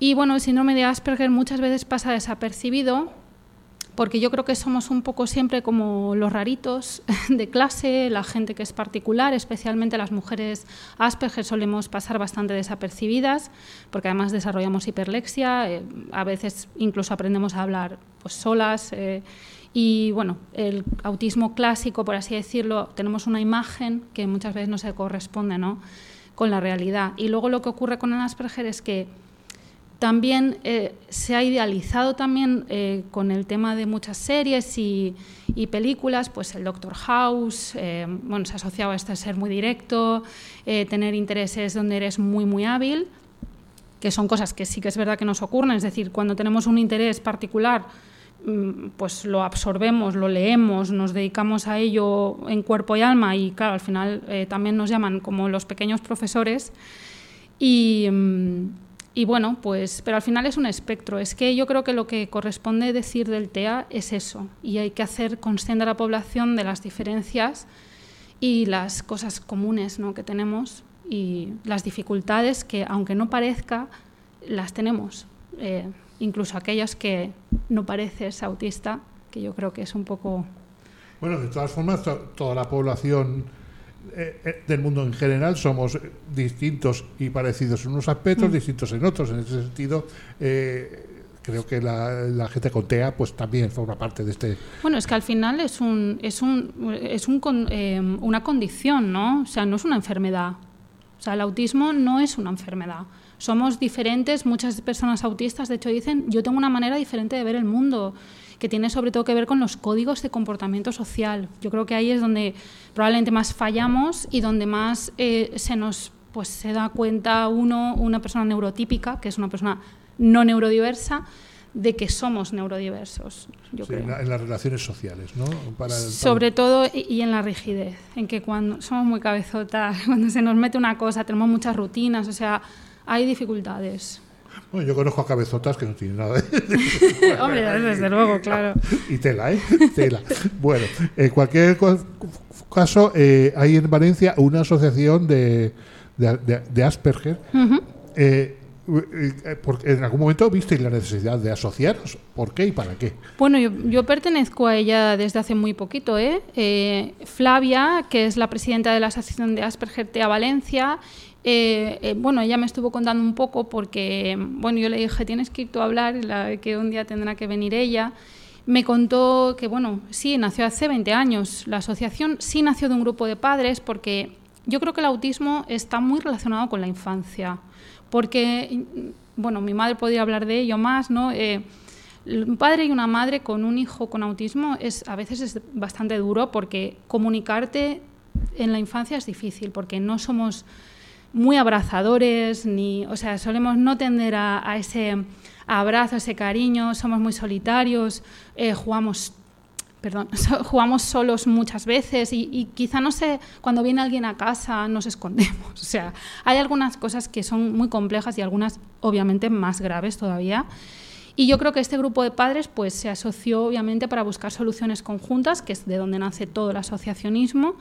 y bueno, el síndrome de Asperger muchas veces pasa desapercibido porque yo creo que somos un poco siempre como los raritos <laughs> de clase, la gente que es particular, especialmente las mujeres Asperger solemos pasar bastante desapercibidas, porque además desarrollamos hiperlexia, eh, a veces incluso aprendemos a hablar pues, solas. eh, y bueno, el autismo clásico, por así decirlo, tenemos una imagen que muchas veces no se corresponde ¿no? con la realidad. Y luego lo que ocurre con el Asperger es que también eh, se ha idealizado también eh, con el tema de muchas series y, películas, pues el Doctor House, eh, bueno, se ha asociado a esto de ser muy directo, eh, tener intereses donde eres muy, muy hábil, que son cosas que sí que es verdad que nos ocurren, es decir, cuando tenemos un interés particular, mm, pues lo absorbemos, lo leemos, nos dedicamos a ello en cuerpo y alma y claro, al final también nos llaman como los pequeños profesores y... mm, y bueno, pues, pero al final es un espectro. Es que yo creo que lo que corresponde decir del TEA es eso. Y hay que hacer consciente a la población de las diferencias y las cosas comunes ¿no? que tenemos y las dificultades que, aunque no parezca, las tenemos. Eh, incluso aquellos que no pareces autista, que yo creo que es un poco... Bueno, de todas formas, to- toda la población eh, eh, del mundo en general somos eh, distintos y parecidos en unos aspectos, distintos en otros. En ese sentido, eh, creo que la, la gente con TEA pues también forma parte de este... Bueno, es que al final es, un, es, un, es un con- eh, una condición, ¿no? O sea, no es una enfermedad. O sea, el autismo no es una enfermedad. Somos diferentes, muchas personas autistas, de hecho, dicen, yo tengo una manera diferente de ver el mundo, que tiene sobre todo que ver con los códigos de comportamiento social. Yo creo que ahí es donde probablemente más fallamos y donde más eh, se nos pues, se da cuenta uno, una persona neurotípica, que es una persona no neurodiversa, de que somos neurodiversos, yo sí, creo. en, la- en las relaciones sociales, ¿no? Para el- Sobre todo y y en la rigidez, en que cuando somos muy cabezotas, <laughs> cuando se nos mete una cosa, tenemos muchas rutinas, o sea, hay dificultades. Bueno, yo conozco a cabezotas que no tienen nada de... <laughs> <laughs> Hombre, desde luego, claro. <laughs> y tela, ¿eh? Tela. Bueno, en cualquier caso, eh, hay en Valencia una asociación de, de, de- de Asperger. Eh, eh, porque en algún momento visteis la necesidad de asociaros. ¿Por qué y para qué? Bueno, yo, yo pertenezco a ella desde hace muy poquito. ¿eh? Eh, Flavia, que es la presidenta de la Asociación de Asperger TEA Valencia, eh, eh, bueno, ella me estuvo contando un poco porque, bueno, yo le dije, tienes que ir tú a hablar, la- que un día tendrá que venir ella. Me contó que, bueno, sí, nació hace 20 años. La asociación sí nació de un grupo de padres porque yo creo que el autismo está muy relacionado con la infancia. Porque, bueno, mi madre podría hablar de ello más, ¿no? Eh, un padre y una madre con un hijo con autismo a veces es bastante duro porque comunicarte en la infancia es difícil porque no somos muy abrazadores ni o sea solemos no tender a, ese abrazo ese cariño somos muy solitarios eh, jugamos perdón, <laughs> jugamos solos muchas veces y, y quizá no sé, cuando viene alguien a casa nos escondemos. <laughs> O sea, hay algunas cosas que son muy complejas y algunas obviamente más graves todavía. Y yo creo que este grupo de padres pues, se asoció obviamente para buscar soluciones conjuntas, que es de donde nace todo el asociacionismo.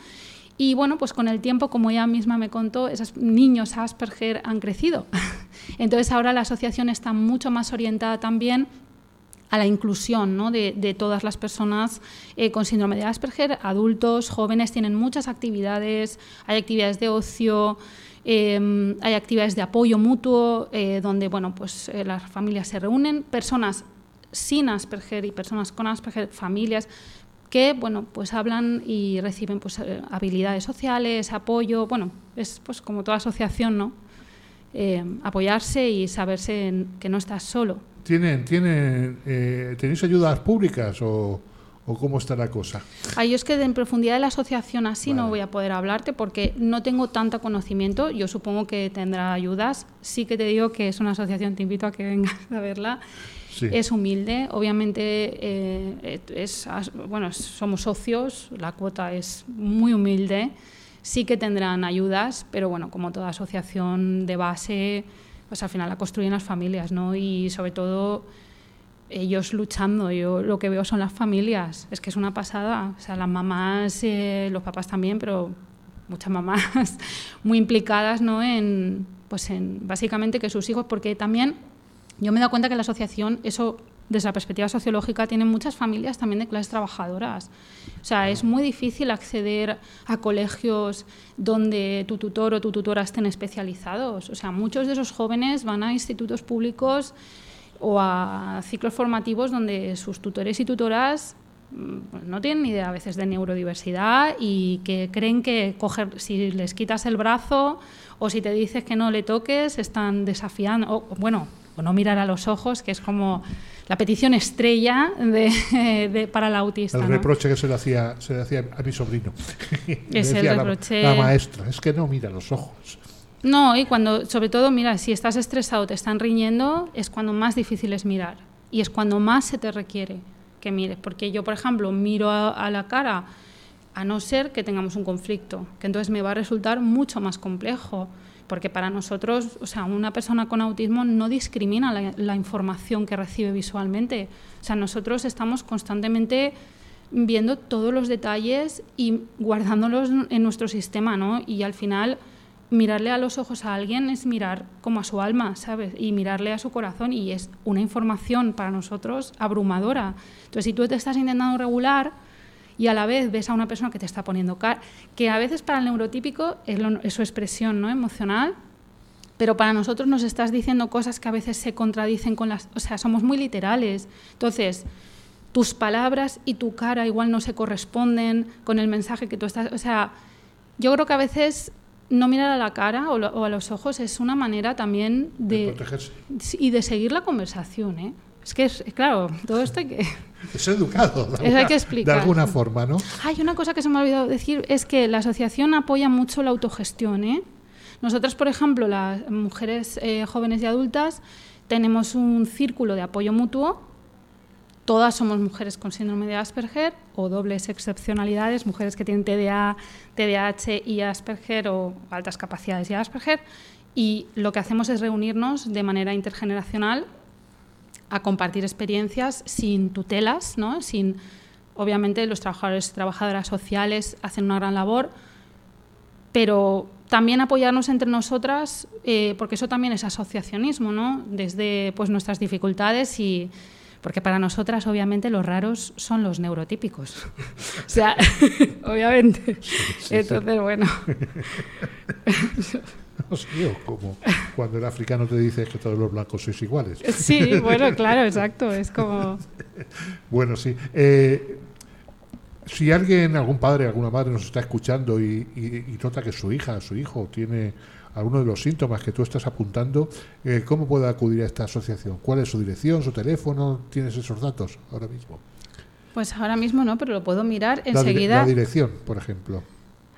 Y bueno, pues con el tiempo, como ella misma me contó, esos niños Asperger han crecido. <laughs> Entonces ahora la asociación está mucho más orientada también a la inclusión ¿no? de, todas las personas eh, con síndrome de Asperger, adultos, jóvenes, tienen muchas actividades, hay actividades de ocio, eh, hay actividades de apoyo mutuo, eh, donde bueno, pues, eh, las familias se reúnen, personas sin Asperger y personas con Asperger, familias que bueno, pues hablan y reciben pues, eh, habilidades sociales, apoyo, bueno, es pues como toda asociación, ¿no? Eh, apoyarse y saberse en- que no estás solo. ¿Tienen, tienen, eh, ¿Tenéis ayudas públicas o, ¿O cómo está la cosa? Ay, yo es que en profundidad de la asociación así no Vale. voy a poder hablarte porque no tengo tanto conocimiento. Yo supongo que tendrá ayudas. Sí que te digo que es una asociación, te invito a que vengas a verla. Sí. Es humilde, obviamente eh, es, bueno, somos socios, la cuota es muy humilde. Sí que tendrán ayudas, pero bueno, como toda asociación de base, pues al final la construyen las familias, ¿no? Y sobre todo ellos luchando. Yo lo que veo son las familias. Es que es una pasada. O sea, las mamás, eh, los papás también, pero muchas mamás <laughs> muy implicadas, ¿no? En, pues en básicamente que sus hijos, porque también yo me he dado cuenta que la asociación, eso desde la perspectiva sociológica, tiene muchas familias también de clases trabajadoras. O sea, es muy difícil acceder a colegios donde tu tutor o tu tutora estén especializados. O sea, muchos de esos jóvenes van a institutos públicos o a ciclos formativos donde sus tutores y tutoras mm, pues no tienen ni idea a veces de neurodiversidad y que creen que coger, si les quitas el brazo o si te dices que no le toques, están desafiando, o, bueno, o no mirar a los ojos, que es como la petición estrella de, de- para el autista. El ¿no? reproche que se le hacía, se le hacía a mi sobrino. <laughs> Es el decía la- reproche- La, maestra, es que no mira los ojos. No, y cuando, sobre todo, mira, si estás estresado, te están riñendo, es cuando más difícil es mirar. Y es cuando más se te requiere que mires. Porque yo, por ejemplo, miro a, a la cara, a no ser que tengamos un conflicto, que entonces me va a resultar mucho más complejo. Porque para nosotros, o sea, una persona con autismo no discrimina la, información que recibe visualmente. O sea, nosotros estamos constantemente viendo todos los detalles y guardándolos en nuestro sistema, ¿no? Y al final mirarle a los ojos a alguien es mirar como a su alma, ¿sabes? Y mirarle a su corazón y es una información para nosotros abrumadora. Entonces, si tú te estás intentando regular y a la vez ves a una persona que te está poniendo cara, que a veces para el neurotípico es, lo- es su expresión ¿no? emocional, pero para nosotros nos estás diciendo cosas que a veces se contradicen con las... O sea, somos muy literales. Entonces, tus palabras y tu cara igual no se corresponden con el mensaje que tú estás... O sea, yo creo que a veces no mirar a la cara o, lo- o a los ojos es una manera también De de... protegerse. y de seguir la conversación, ¿eh? Es que, es, claro, todo esto hay que... <laughs> Es educado. de Eso hay alguna- que explicar. De alguna forma, ¿no? Hay una cosa que se me ha olvidado decir, es que la asociación apoya mucho la autogestión. ¿eh? Nosotras, por ejemplo, las mujeres eh, jóvenes y adultas, tenemos un círculo de apoyo mutuo. Todas somos mujeres con síndrome de Asperger o dobles excepcionalidades, mujeres que tienen TDA, TDAH y Asperger o altas capacidades y Asperger. Y lo que hacemos es reunirnos de manera intergeneracional a compartir experiencias sin tutelas, ¿no? sin obviamente los trabajadores y trabajadoras sociales hacen una gran labor, pero también apoyarnos entre nosotras, eh, porque eso también es asociacionismo, ¿no? Desde pues, nuestras dificultades y porque para nosotras obviamente los raros son los neurotípicos. <laughs> o sea, <laughs> obviamente. Entonces, bueno. <laughs> <laughs> No sé, o como cuando el africano te dice que todos los blancos sois iguales. <laughs> Sí, bueno, claro, exacto. Es como. <laughs> Bueno, sí. Eh, si alguien, algún padre, alguna madre nos está escuchando y, y- y nota que su hija, su hijo tiene alguno de los síntomas que tú estás apuntando, eh, ¿cómo puede acudir a esta asociación? ¿Cuál es su dirección, su teléfono? ¿Tienes esos datos ahora mismo? Pues ahora mismo no, pero lo puedo mirar La, dire- enseguida. la dirección, por ejemplo.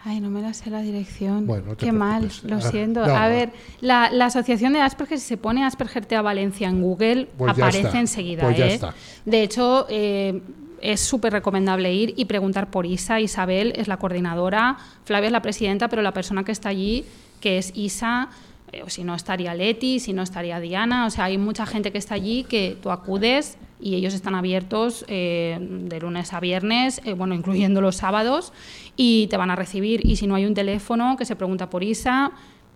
Ay, no me la sé la dirección. Bueno, no te Qué mal, lo Ah, siento. no, a ver, la, la asociación de Asperger, si se pone Asperger TEA Valencia en Google, Pues aparece enseguida. pues ¿eh? De hecho, eh, es súper recomendable ir y preguntar por Isa. Isabel es la coordinadora, Flavia es la presidenta, pero la persona que está allí, que es Isa, o si no estaría Leti, si no estaría Diana, o sea, hay mucha gente que está allí que tú acudes y ellos están abiertos eh, de lunes a viernes, eh, bueno, incluyendo los sábados, y te van a recibir. Y si no hay un teléfono, que se pregunta por Isa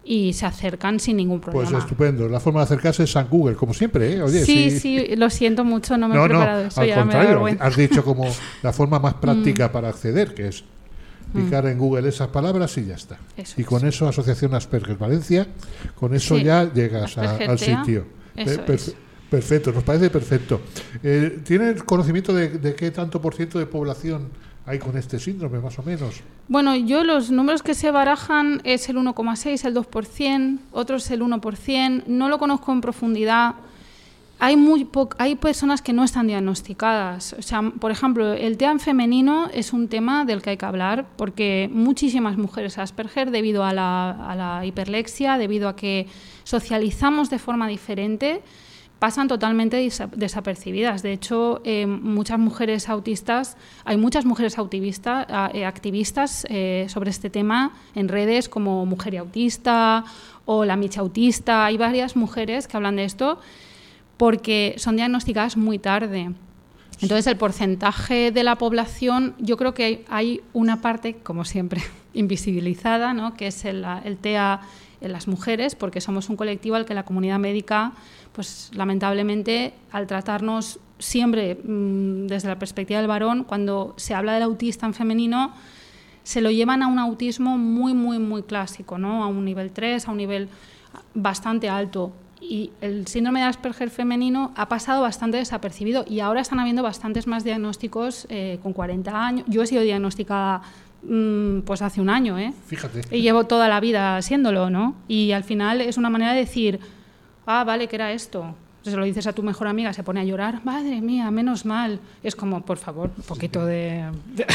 y se acercan sin ningún Pues problema. estupendo. La forma de acercarse es San Google, como siempre. ¿eh? Oye, sí, sí, lo siento mucho, no me he No, no, preparado eso, al ya me contrario. Mm. has dicho como <laughs> la forma más práctica para acceder, que es picar en Google esas palabras y ya está. Eso y con eso, Asociación Asperger Valencia, con eso Sí. ya llegas a- al sitio. eso Per- es. Perfecto, nos parece perfecto. Eh, ¿Tienen conocimiento de, de qué tanto por ciento de población hay con este síndrome, más o menos? Bueno, yo los números que se barajan es el 1,6, el 2%, otros el 1%, no lo conozco en profundidad. Hay, muy hay personas que no están diagnosticadas. O sea, por ejemplo, el TEA en femenino es un tema del que hay que hablar porque muchísimas mujeres Asperger, debido a la, a la hiperlexia, debido a que socializamos de forma diferente, pasan totalmente desapercibidas. De hecho, eh, muchas mujeres autistas, hay muchas mujeres autistas, eh, activistas eh, sobre este tema en redes como Mujer y Autista o La Micha Autista. Hay varias mujeres que hablan de esto porque son diagnosticadas muy tarde. Entonces, el porcentaje de la población, yo creo que hay una parte, como siempre, <laughs> invisibilizada, ¿no? que es el, TEA en las mujeres, porque somos un colectivo al que la comunidad médica, pues lamentablemente, al tratarnos siempre mmm, desde la perspectiva del varón, cuando se habla del autista en femenino, se lo llevan a un autismo muy, muy, muy clásico, ¿no? a un nivel 3, a un nivel bastante alto y el síndrome de Asperger femenino ha pasado bastante desapercibido y ahora están habiendo bastantes más diagnósticos eh, con 40 años. Yo he sido diagnosticada mmm, pues hace un año, ¿eh? Fíjate. Y llevo toda la vida siéndolo, ¿no? Y al final es una manera de decir, ah, vale, que era esto. Se lo dices a tu mejor amiga, se pone a llorar, madre mía, menos mal. Es como, por favor, un poquito de...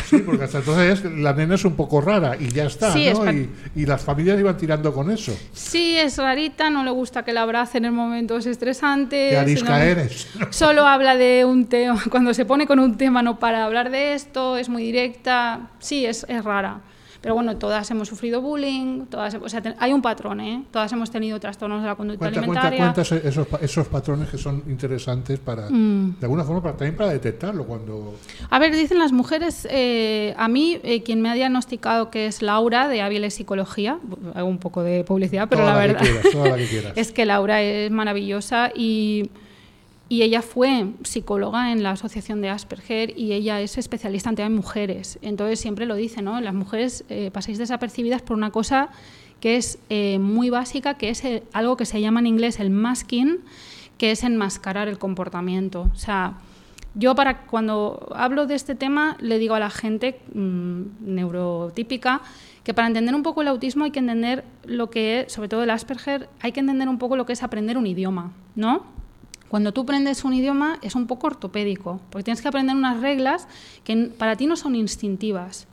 Sí, porque hasta entonces la nena es un poco rara y ya está, Sí, es ¿no? pa- Y, y las familias iban tirando con eso. Sí, es rarita, no le gusta que la abracen en momentos estresantes. Qué arisca eres. Solo habla de un tema, <laughs> cuando se pone con un tema no para hablar de esto, es muy directa, sí, es, es rara. Pero bueno, todas hemos sufrido bullying, todas, o sea, hay un patrón, ¿eh? Todas hemos tenido trastornos de la conducta Cuenta, cuenta, alimentaria. cuenta esos, pa- esos patrones que son interesantes para, Mm. de alguna forma, para, también para detectarlo cuando... A ver, dicen las mujeres, eh, a mí eh, quien me ha diagnosticado que es Laura de Ávila Psicología, hago un poco de publicidad, pero toda la la verdad que quieras, toda la que <laughs> quieras. es que Laura es maravillosa y, y ella fue psicóloga en la Asociación de Asperger y ella es especialista en tema de mujeres. Entonces siempre lo dice, ¿no? Las mujeres eh, pasáis desapercibidas por una cosa que es eh, muy básica, que es eh, algo que se llama en inglés el masking, que es enmascarar el comportamiento. O sea, yo para cuando hablo de este tema le digo a la gente mm, neurotípica que para entender un poco el autismo hay que entender lo que es, sobre todo el Asperger, hay que entender un poco lo que es aprender un idioma, ¿no? Cuando tú aprendes un idioma es un poco ortopédico, porque tienes que aprender unas reglas que para ti no son instintivas.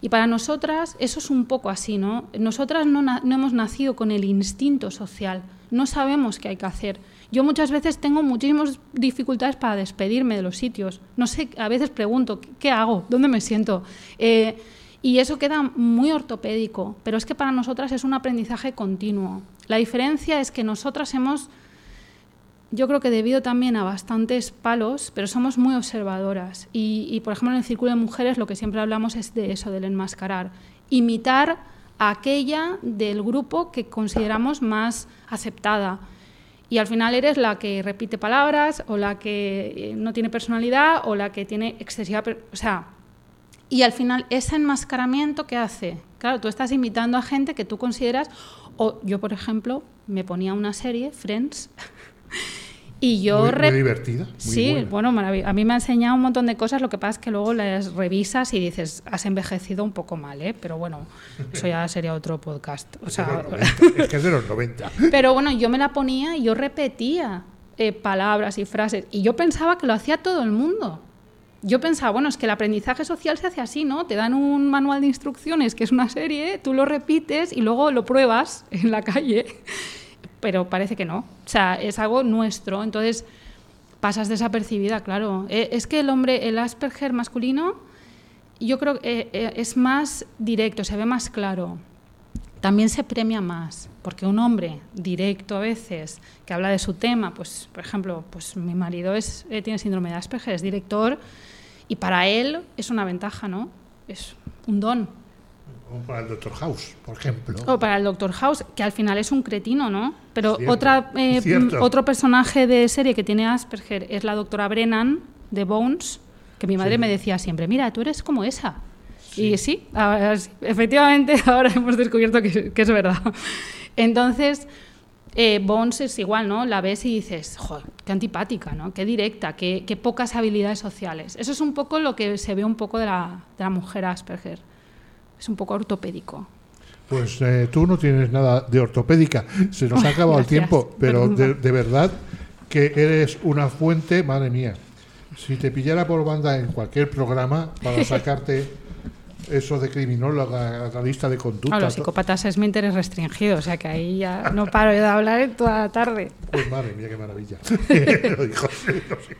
Y para nosotras eso es un poco así, ¿no? Nosotras no, hemos nacido con el instinto social, no sabemos qué hay que hacer. Yo muchas veces tengo muchísimas dificultades para despedirme de los sitios. No sé, a veces pregunto, ¿qué, qué hago? ¿Dónde me siento? Eh, y eso queda muy ortopédico, pero es que para nosotras es un aprendizaje continuo. La diferencia es que nosotras hemos yo creo que debido también a bastantes palos, pero somos muy observadoras. Y, y, por ejemplo, en el Círculo de Mujeres lo que siempre hablamos es de eso, del enmascarar. Imitar a aquella del grupo que consideramos más aceptada. Y al final eres la que repite palabras, o la que eh, no tiene personalidad, o la que tiene excesiva... O sea, y al final ese enmascaramiento, ¿qué hace? Claro, tú estás imitando a gente que tú consideras... O yo, por ejemplo, me ponía una serie, Friends, <laughs> <laughs> y yo... muy, muy divertida. Muy sí, buena. bueno, marav- a mí me ha enseñado un montón de cosas, lo que pasa es que luego las revisas y dices, has envejecido un poco mal, ¿eh? Pero bueno, eso ya sería otro podcast. O sea, los <laughs> 90, es que es de los 90. pero bueno, yo me la ponía y yo repetía eh, palabras y frases y yo pensaba que lo hacía todo el mundo. Yo pensaba, bueno, es que el aprendizaje social se hace así, ¿no? Te dan un manual de instrucciones, que es una serie, tú lo repites y luego lo pruebas en la calle, pero parece que no. O sea, es algo nuestro, entonces pasas desapercibida, claro. Eh, es que el hombre, el Asperger masculino, yo creo que eh, eh, es más directo, se ve más claro también se premia más, porque un hombre directo a veces, que habla de su tema, pues por ejemplo, pues mi marido es, tiene síndrome de Asperger, es director, y para él es una ventaja, ¿no? Es un don. Como para el Doctor House, por ejemplo. O para el Doctor House, que al final es un cretino, ¿no? Pero Cierto, otra, eh, mm, otro personaje de serie que tiene Asperger es la doctora Brennan de Bones, que mi madre Sí. me decía siempre, mira, tú eres como esa. Y sí, ahora sí, efectivamente <laughs> ahora hemos descubierto que, que es verdad. Entonces, eh, Bones es igual, ¿no? La ves y dices, joder, qué antipática, ¿no? Qué directa, qué, qué pocas habilidades sociales. Eso es un poco lo que se ve un poco de la, de la mujer Asperger. Es un poco ortopédico. Pues eh, tú no tienes nada de ortopédica. Se nos ha acabado el tiempo, pero de, verdad que eres una fuente, madre mía. Si te pillara por banda en cualquier programa para <laughs> sacarte eso de criminóloga, analista de conducta, A los psicópatas es mi interés restringido, o sea que ahí ya no paro de hablar en toda la tarde. pues madre mía, qué maravilla. <laughs> Lo dijo, sí, lo sé.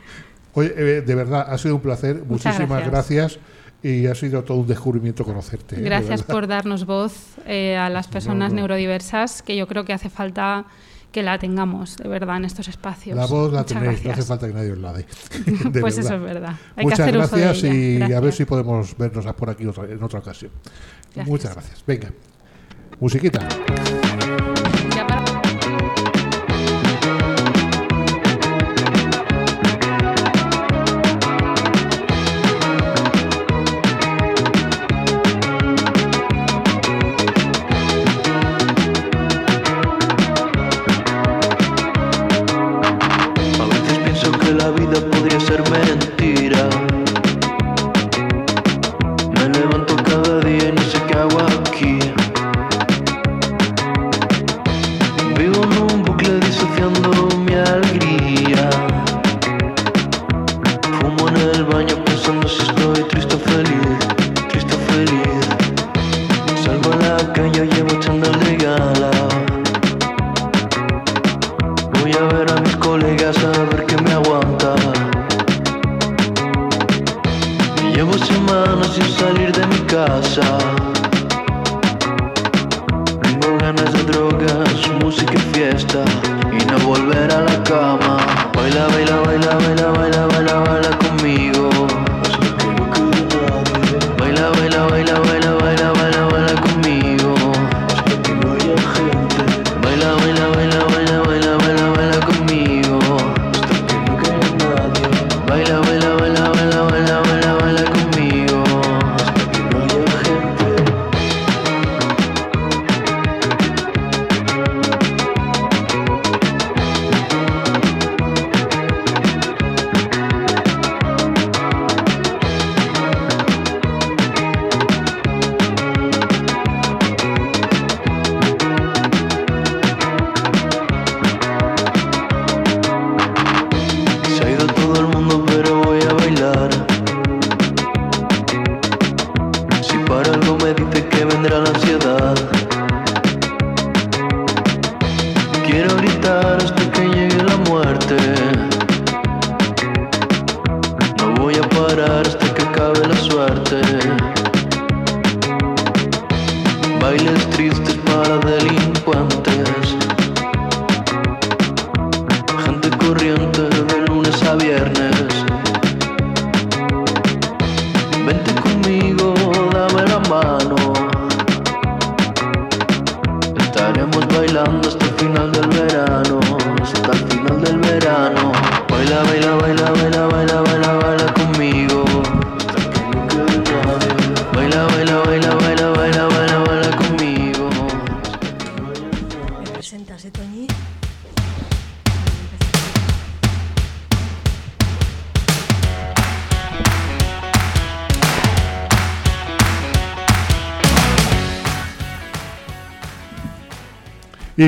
Oye, eh, de verdad, ha sido un placer. Muchas Muchísimas gracias. Y ha sido todo un descubrimiento conocerte. ¿eh? Gracias por darnos voz eh, a las personas no. neurodiversas, que yo creo que hace falta que la tengamos, de verdad, en estos espacios. La voz la Muchas tenéis, no hace falta que nadie os la dé. <laughs> De <laughs> pues eso es verdad. Hay Muchas que hacer uso de gracias ella. y a ver si podemos vernos por aquí otra- en otra ocasión. Muchas gracias. Venga, musiquita. Ser mentira.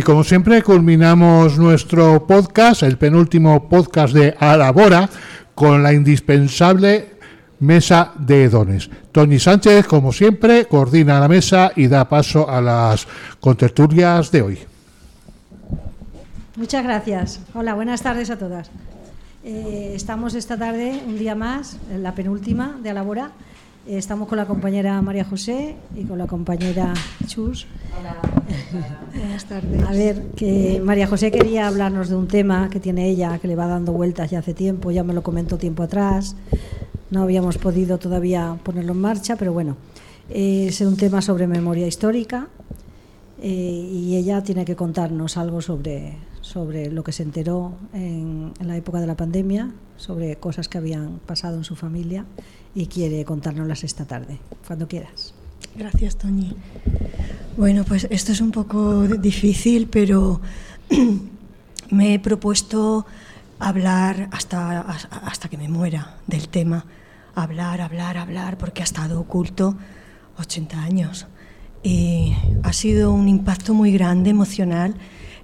Y como siempre, culminamos nuestro podcast, el penúltimo podcast de Alabora, con la indispensable mesa de dones. Tony Sánchez, como siempre, coordina la mesa y da paso a las contertulias de hoy. Muchas gracias. Hola, buenas tardes a todas. Eh, estamos esta tarde, un día más, en la penúltima de Alabora. Eh, estamos con la compañera María José y con la compañera Chus. <laughs> Buenas tardes. A ver, que María José quería hablarnos de un tema que tiene ella, que le va dando vueltas ya hace tiempo, ya me lo comentó tiempo atrás. No habíamos podido todavía ponerlo en marcha, pero bueno, es un tema sobre memoria histórica eh, y ella tiene que contarnos algo sobre, sobre lo que se enteró en, en la época de la pandemia, sobre cosas que habían pasado en su familia y quiere contárnoslas esta tarde, cuando quieras. Gracias, Toñi. Bueno, pues esto es un poco difícil, pero <clears throat> me he propuesto hablar hasta, hasta que me muera del tema. Hablar, hablar, hablar, porque ha estado oculto 80 años. Y ha sido un impacto muy grande emocional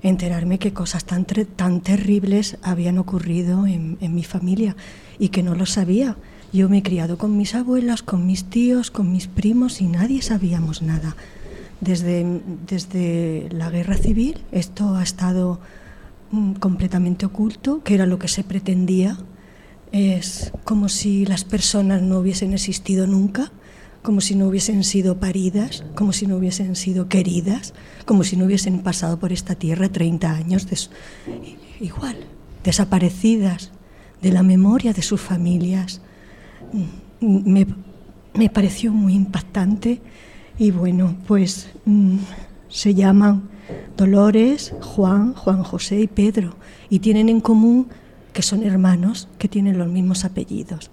enterarme que cosas tan, tan terribles habían ocurrido en, en mi familia y que no lo sabía. Yo me he criado con mis abuelas, con mis tíos, con mis primos y nadie sabíamos nada. Desde, desde la guerra civil esto ha estado mm, completamente oculto, que era lo que se pretendía. Es como si las personas no hubiesen existido nunca, como si no hubiesen sido paridas, como si no hubiesen sido queridas, como si no hubiesen pasado por esta tierra 30 años igual, desaparecidas de la memoria de sus familias. Me, me pareció muy impactante y bueno, pues mm, se llaman Dolores, Juan, Juan José y Pedro y tienen en común que son hermanos, que tienen los mismos apellidos.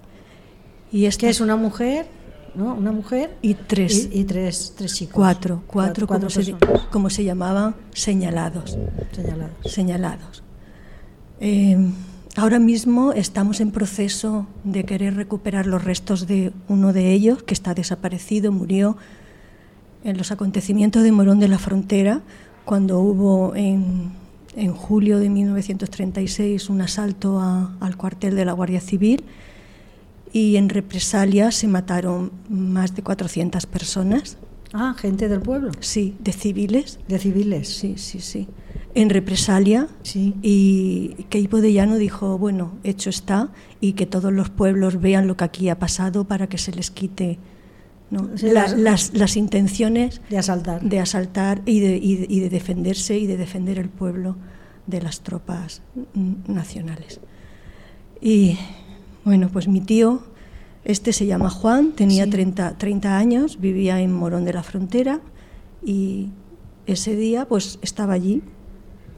Y Que estas es una mujer, ¿no? Una mujer y tres, y, y tres, tres chicos. cuatro, cuatro, como, se, personas como se llamaban, señalados. señaladas. señalados. Eh, ahora mismo estamos en proceso de querer recuperar los restos de uno de ellos, que está desaparecido, murió en los acontecimientos de Morón de la Frontera, cuando hubo en, en julio de 1936 un asalto a- al cuartel de la Guardia Civil y en represalia se mataron más de 400 personas, Ah, gente del pueblo, sí, de civiles. de civiles. Sí, sí, sí. En represalia. Sí. Y Keipo de Llano dijo, bueno, hecho está, y que todos los pueblos vean lo que aquí ha pasado para que se les quite ¿no? Sí, La- las- las, las intenciones De asaltar. de asaltar y de, y y de defenderse y de defender el pueblo de las tropas nacionales. Y bueno, pues mi tío, este se llama Juan, tenía Sí. 30, 30 años, vivía en Morón de la Frontera y ese día pues estaba allí,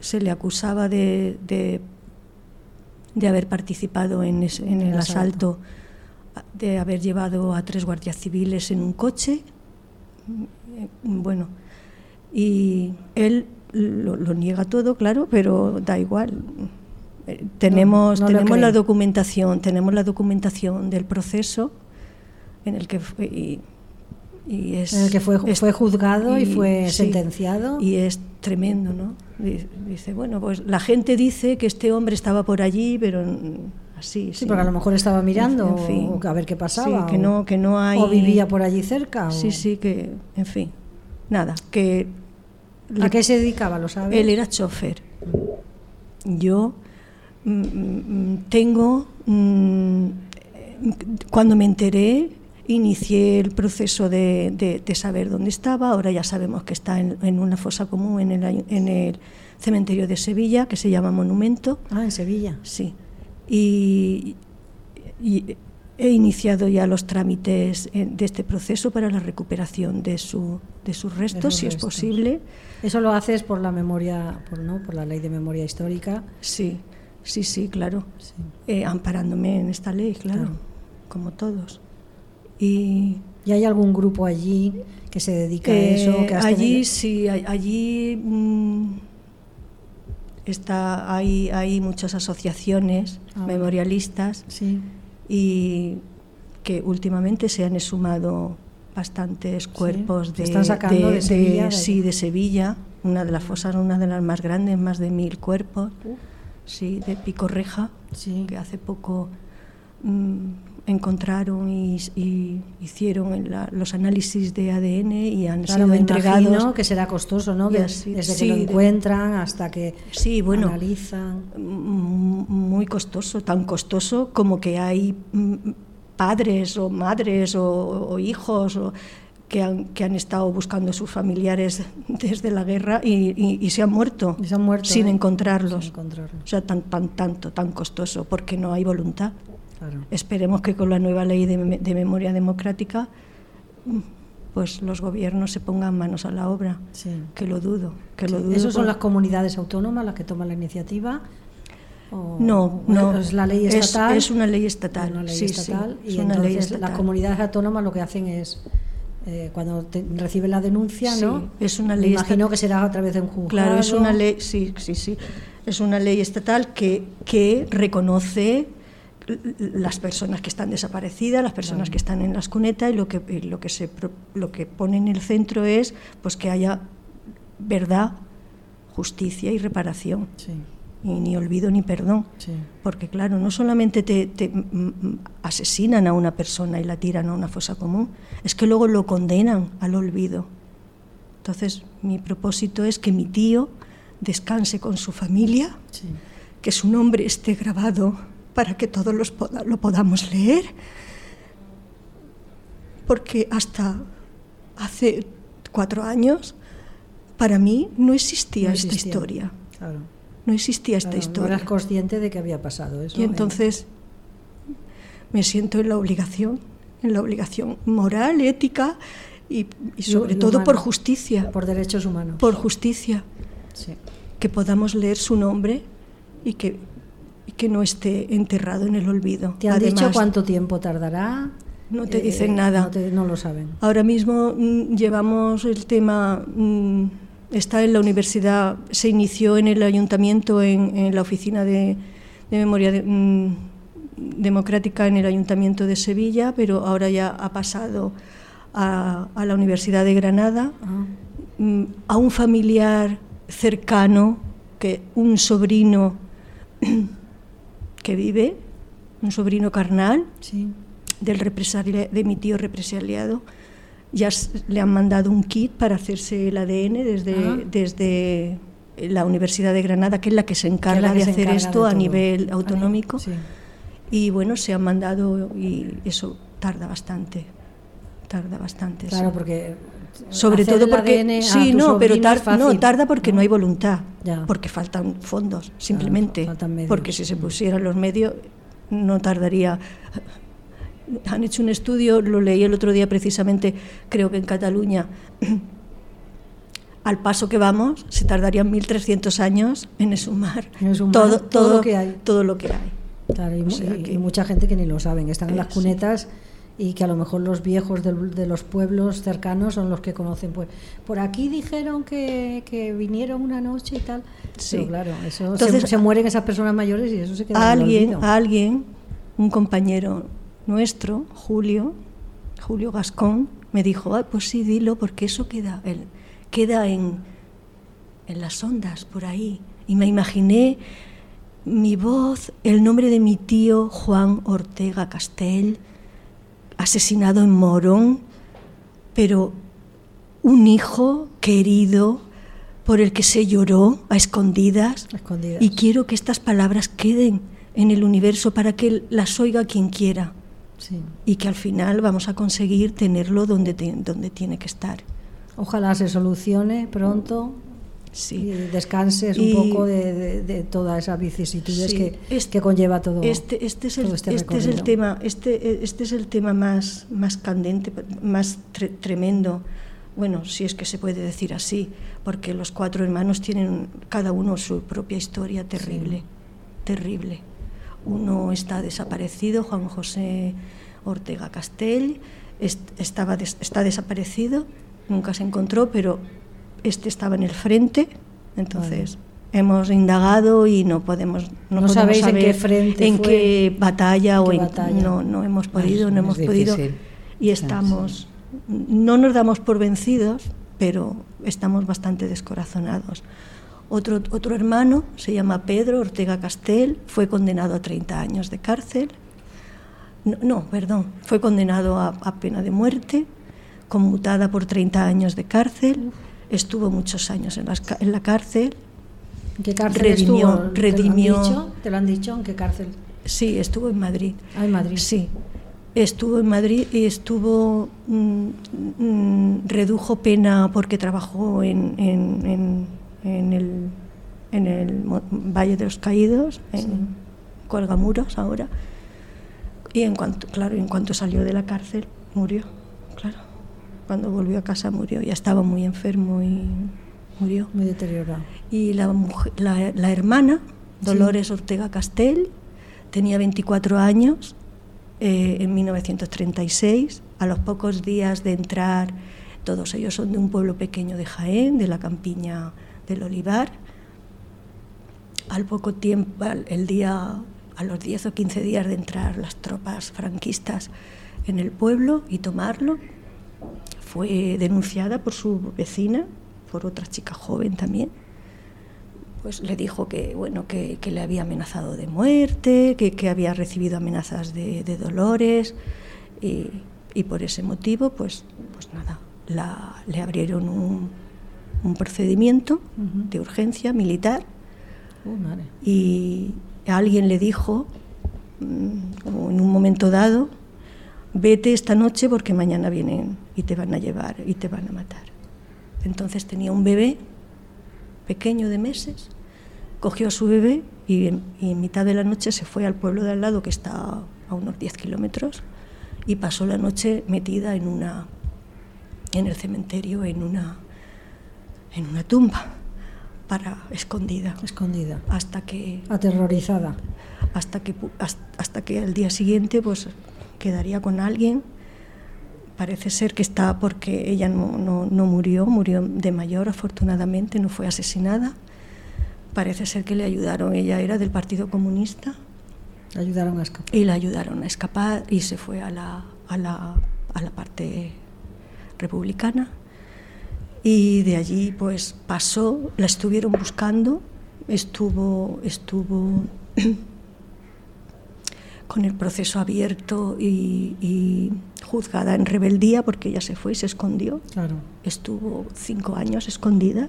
se le acusaba de, de, de haber participado en, ese- en el El asalto. asalto, de haber llevado a tres guardias civiles en un coche eh, bueno, y él lo, lo niega todo, claro, pero da igual. Eh, Tenemos, no tenemos la documentación, tenemos la documentación del proceso en el que fue y, y es En el que fue, es- fue juzgado y, y- fue sí, sentenciado. y es tremendo, ¿no? Di- Dice, bueno, pues la gente dice que este hombre estaba por allí, pero así. sí, porque a lo mejor estaba mirando En fin. o a ver qué pasaba. Sí, que o- no, que no hay. o vivía por allí cerca. o- Sí, sí, que, en fin, nada, que ¿A le- qué se dedicaba, lo sabes? él era chofer. Yo mm, mm, tengo, mm, cuando me enteré, inicié el proceso de, de- de saber dónde estaba. Ahora ya sabemos que está en, en una fosa común en el, en el cementerio de Sevilla, que se llama Monumento. Ah, en Sevilla. Sí. Y, y he iniciado ya los trámites eh, de este proceso para la recuperación de, su, de sus restos, si es posible. Eso lo haces por la memoria, por, ¿no? por la ley de memoria histórica. Sí, sí, sí, claro. Sí. Eh, amparándome en esta ley, claro, Claro. como todos. Y ¿Y hay algún grupo allí que se dedica a eh, eso? Que allí tenido- sí, allí mm, está, hay, hay muchas asociaciones Ah. memorialistas Sí. y que últimamente se han exhumado bastantes cuerpos de, están sacando de Sevilla, de sí de Sevilla una de las fosas una de las más grandes más de mil cuerpos sí de Picorreja Sí. que hace poco mm, encontraron y, y hicieron la- los análisis de ADN y han Claro, sido me entregados que será costoso, ¿no? Así- desde sí, que lo encuentran hasta que Sí, bueno. analizan. Muy costoso, tan costoso como que hay padres o madres o, o hijos o- que, han, que han estado buscando a sus familiares <laughs> desde la guerra y, y- y se han muerto, se han muerto, sin ¿eh? encontrarlos. Sin encontrarlos. O sea, tan, tan, tanto, tan costoso, porque no hay voluntad. Claro. Esperemos que con la nueva ley de, me- de memoria democrática pues los gobiernos se pongan manos a la obra, Sí. que lo dudo. Que lo dudo ¿Esas son las comunidades autónomas las que toman la iniciativa? ¿O- No, no. <laughs> ¿Es la ley Es- estatal? es una ley estatal, Una ley sí, sí, estatal. es y una ley entonces estatal. las comunidades autónomas lo que hacen es, eh, cuando te- reciben la denuncia, Sí, ¿no? es una Me ley imagino estatal. que será a través de un juzgado. Claro, es una ley, sí, sí, sí. Es una ley estatal que, que reconoce las personas que están desaparecidas, las personas que están en las cunetas y lo que, y lo que se lo que pone en el centro es pues que haya verdad, justicia y reparación. Sí, Y ni olvido ni perdón. sí. Porque claro, no solamente te, te, asesinan a una persona y la tiran a una fosa común, es que luego lo condenan al olvido. Entonces, mi propósito es que mi tío descanse con su familia, sí. que su nombre esté grabado para que todos los poda- lo podamos leer, porque hasta hace cuatro años, para mí no existía No esta historia. Claro. No existía esta Claro, no historia. eras consciente de que había pasado eso. Y ¿eh? entonces me siento en la obligación, en la obligación moral, ética y, y sobre todo por justicia, por derechos humanos. por justicia, Sí. que podamos leer su nombre y que, y que no esté enterrado en el olvido. ¿Te han dicho cuánto tiempo tardará? No te Eh, dicen nada. No, te- no lo saben. Ahora mismo mm, llevamos el tema, mm, está en la universidad, se inició en el ayuntamiento, en, en la oficina de, de memoria de- mm, democrática en el ayuntamiento de Sevilla, pero ahora ya ha pasado a, a la Universidad de Granada, Ah, a un familiar cercano, que un sobrino que vive, un sobrino carnal, sí. del represalia- de mi tío represaliado, ya le han mandado un kit para hacerse el ADN desde, Ah. desde la Universidad de Granada, que es la que se encarga que de se hacer encarga esto de a nivel autonómico. Sí. Y bueno, se han mandado y eso tarda bastante. Tarda bastante. Claro, sí. porque. Sobre hacer todo el porque ADN sí, no, pero sobrino es tar- no, tarda porque no, ¿no? hay voluntad, Ya. porque faltan fondos, simplemente. faltan medios. Porque si se pusieran los medios no tardaría. Han hecho un estudio, lo leí el otro día precisamente, creo que en Cataluña. Al paso que vamos, se tardarían 1.300 años en exhumar, En exhumar todo, todo lo que hay. Todo lo que hay. Claro, y, mu- O sea y- que- y mucha gente que ni lo saben, están en las Eh, sí. Y que a lo mejor los viejos del- de los pueblos cercanos son los que conocen. Pues por aquí dijeron que, que vinieron una noche y tal. Sí. Pero claro, eso Entonces, se, se mueren esas personas mayores y eso se queda a en alguien, alguien, un compañero nuestro, Julio, Julio Gascón, me dijo, "Ah, pues sí, dilo, porque eso queda, el- queda en, en las ondas, por ahí. Y me imaginé mi voz, el nombre de mi tío Juan Ortega Castell, asesinado en Morón, pero un hijo querido por el que se lloró a escondidas. Escondidas. Y quiero que estas palabras queden en el universo para que las oiga quien quiera Sí. y que al final vamos a conseguir tenerlo donde, te- donde tiene que estar. Ojalá se solucione pronto y descanses Y- un poco de, de- de todas esas vicisitudes Sí, que, este- que conlleva todo. Este, este es el, este este es el tema, este, este es el tema más, más candente, más tre- tremendo. Bueno, si es que se puede decir así, porque los cuatro hermanos tienen cada uno su propia historia terrible, terrible. Uno está desaparecido, Juan José Ortega Castell, est- estaba des- está desaparecido, nunca se encontró, pero este estaba en el frente, entonces hemos indagado y no podemos no, No podemos sabéis en saber qué frente en fue, qué batalla o en batalla. no no hemos podido es- no hemos podido. Y estamos no nos damos por vencidos pero estamos bastante descorazonados. Otro, otro hermano se llama Pedro Ortega Castel fue condenado a 30 años de cárcel. No, no, perdón, fue condenado a, a pena de muerte, conmutada por 30 años de cárcel, estuvo muchos años en, las en la cárcel, ¿En qué cárcel redimió- estuvo? ¿Te lo han dicho? ¿Te lo han dicho? ¿En qué cárcel? sí, estuvo en Madrid. Ah, en Madrid. Sí, estuvo en Madrid y estuvo, mm, mm, redujo pena porque trabajó en, en- en- en el, en el Valle de los Caídos, en Colgamuros ahora. Y en cuanto, claro, en cuanto salió de la cárcel, murió, claro. Cuando volvió a casa murió, ya estaba muy enfermo y murió. Muy deteriorado. Y la, mujer- la, la hermana, Dolores Ortega Castell, tenía 24 años eh, en 1936. A los pocos días de entrar, todos ellos son de un pueblo pequeño de Jaén, de la campiña del Olivar. Al poco tiempo, el día, a los 10 o 15 días de entrar las tropas franquistas en el pueblo y tomarlo, fue denunciada por su vecina, por otra chica joven también, pues le dijo que, bueno, que, que le había amenazado de muerte, que, que había recibido amenazas de, de dolores y, y por ese motivo, pues, pues nada, la- le abrieron un, un procedimiento de urgencia militar Uh, madre. y alguien le dijo, mm, como en un momento dado, vete esta noche porque mañana vienen y te van a llevar y te van a matar. Entonces tenía un bebé pequeño de meses, cogió a su bebé y en, y en mitad de la noche se fue al pueblo de al lado, que está a unos 10 kilómetros, y pasó la noche metida en una en el cementerio, en una en una tumba, para escondida, Escondida. hasta que Aterrorizada. hasta que hasta que al día siguiente pues quedaría con alguien parece ser que está porque ella no, no- no murió murió de mayor afortunadamente no fue asesinada parece ser que le ayudaron ella era del partido comunista Ayudaron a escapar. y la ayudaron a escapar y se fue a la, a la, a la parte republicana. Y de allí pues pasó, la estuvieron buscando, estuvo, estuvo <clears throat> con el proceso abierto y, y juzgada en rebeldía porque ella se fue y se escondió. Claro. Estuvo cinco años escondida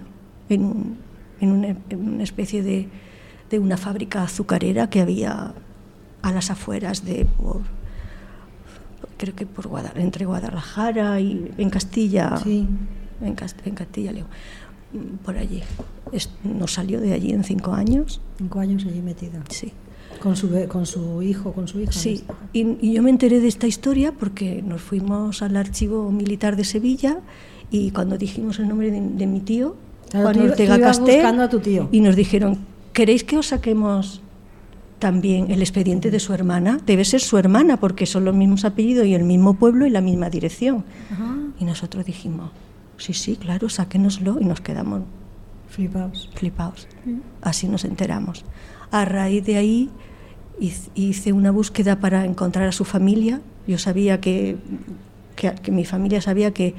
en, un- en una, en una especie de, de una fábrica azucarera que había a las afueras de por, creo que por Guada- entre Guadalajara y en Castilla Sí. en, Cas- en Castilla León por allí Es- no salió de allí en cinco años Cinco años allí metida. sí Con su, con su hijo, con su hija. Sí, y, y yo me enteré de esta historia porque nos fuimos al archivo militar de Sevilla y cuando dijimos el nombre de, de mi tío, Claro, Juan Ortega Castel, a tu tío. y nos dijeron, ¿queréis que os saquemos también el expediente de su hermana? Debe ser su hermana porque son los mismos apellidos y el mismo pueblo y la misma dirección. Ajá. Y nosotros dijimos, sí, sí, claro, sáquenoslo y nos quedamos Flipaos. flipaos. Así nos enteramos. A raíz de ahí hice una búsqueda para encontrar a su familia. Yo sabía que, que, mi familia sabía que,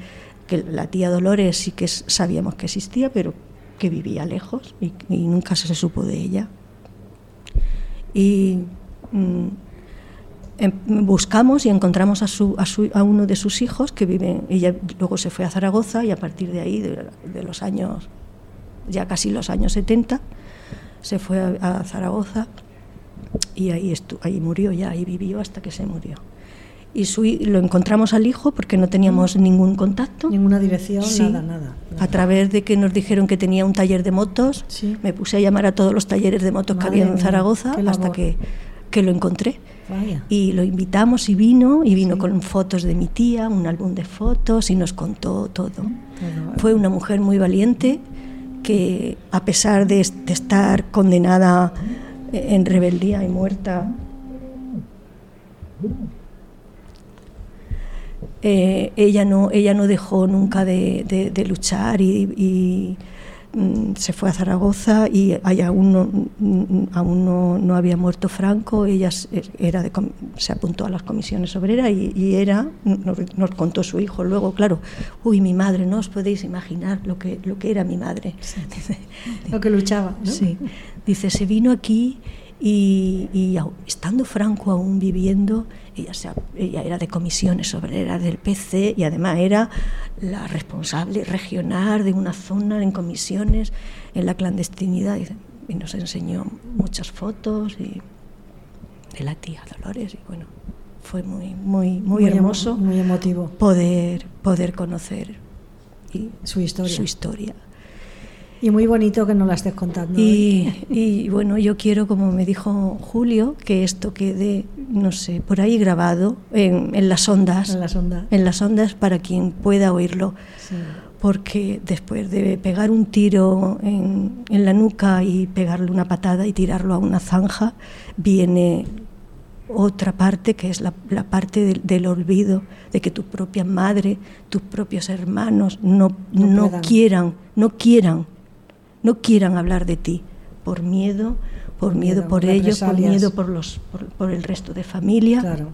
que la tía Dolores sí que sabíamos que existía, pero que vivía lejos y, nunca se supo de ella. Y mm, em- buscamos y encontramos a, uno de sus hijos que vive, ella luego se fue a Zaragoza y a partir de ahí, de, los años, ya casi los años 70, se fue a Zaragoza y ahí, ahí murió ya, ahí vivió hasta que se murió. Y su, lo encontramos al hijo porque no teníamos ningún contacto. Ninguna dirección, Sí. nada, nada. A través de que nos dijeron que tenía un taller de motos, Sí. me puse a llamar a todos los talleres de motos que Madre había en Zaragoza hasta que, que lo encontré. Vaya. Y lo invitamos y vino, y vino con fotos de mi tía, un álbum de fotos y nos contó todo. Todo. Fue una mujer muy valiente que a pesar de, de estar condenada en rebeldía y muerta, eh, ella, no, ella no dejó nunca de, de- luchar y, se fue a Zaragoza y ahí aún no, mm, aún no, no había muerto Franco, ella s- era de se apuntó a las comisiones obreras y, y era, nos, nos contó su hijo luego, claro, uy, mi madre, no os podéis imaginar lo que, lo que era mi madre. <laughs> Dice, Lo que luchaba, ¿no? Sí. Dice, se vino aquí y, y estando Franco aún viviendo, ella, se ella era de comisiones obreras del PC y además era la responsable regional de una zona en comisiones en la clandestinidad. Y nos enseñó muchas fotos y de la tía Dolores y bueno, fue muy, muy, muy, hermoso Muy emotivo. poder, poder conocer y Su historia. su historia. Y muy bonito que nos la estés contando. ¿eh? Y, y, bueno, yo quiero, como me dijo Julio, que esto quede, no sé, por ahí grabado en, en las ondas, En las ondas. en las ondas para quien pueda oírlo, Sí. porque después de pegar un tiro en, en la nuca y pegarle una patada y tirarlo a una zanja, viene otra parte que es la, la parte del, del olvido, de que tu propia madre, tus propios hermanos no, No quieran, no quieran, no quieran hablar de ti por miedo, por, miedo, miedo, por ellos, por miedo por los, por, por el resto de familia. Claro.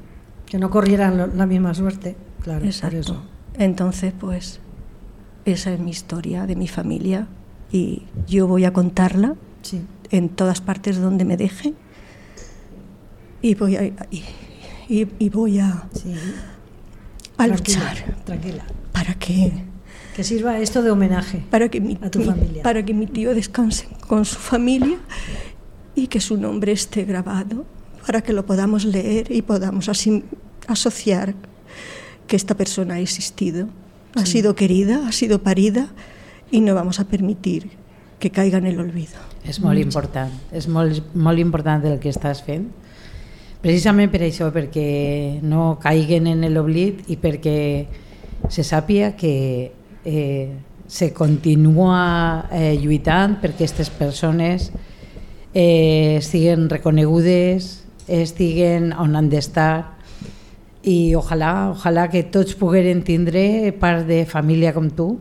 Que no corrieran la misma suerte. Claro, por Exacto. eso. Entonces, pues, esa es mi historia de mi familia y yo voy a contarla Sí. en todas partes donde me dejen y voy a, y, y- y voy a, Sí. a luchar Tranquila. para que Que sirva esto de homenaje. para que mi, A tu mi- familia. para que mi tío descanse con su familia y que su nombre esté grabado para que lo podamos leer y podamos así asociar que esta persona ha existido, ha sido querida, ha sido parida y no vamos a permitir que caiga en el olvido. És molt important, és molt, molt important el que estàs fent. Precisament per això, perquè no caiguen en l'oblit i perquè se sàpia que eh, se continua eh, lluitant perquè aquestes persones eh, estiguen reconegudes, estiguen on han d'estar i ojalà, ojalà que tots pogueren tindre part de família com tu,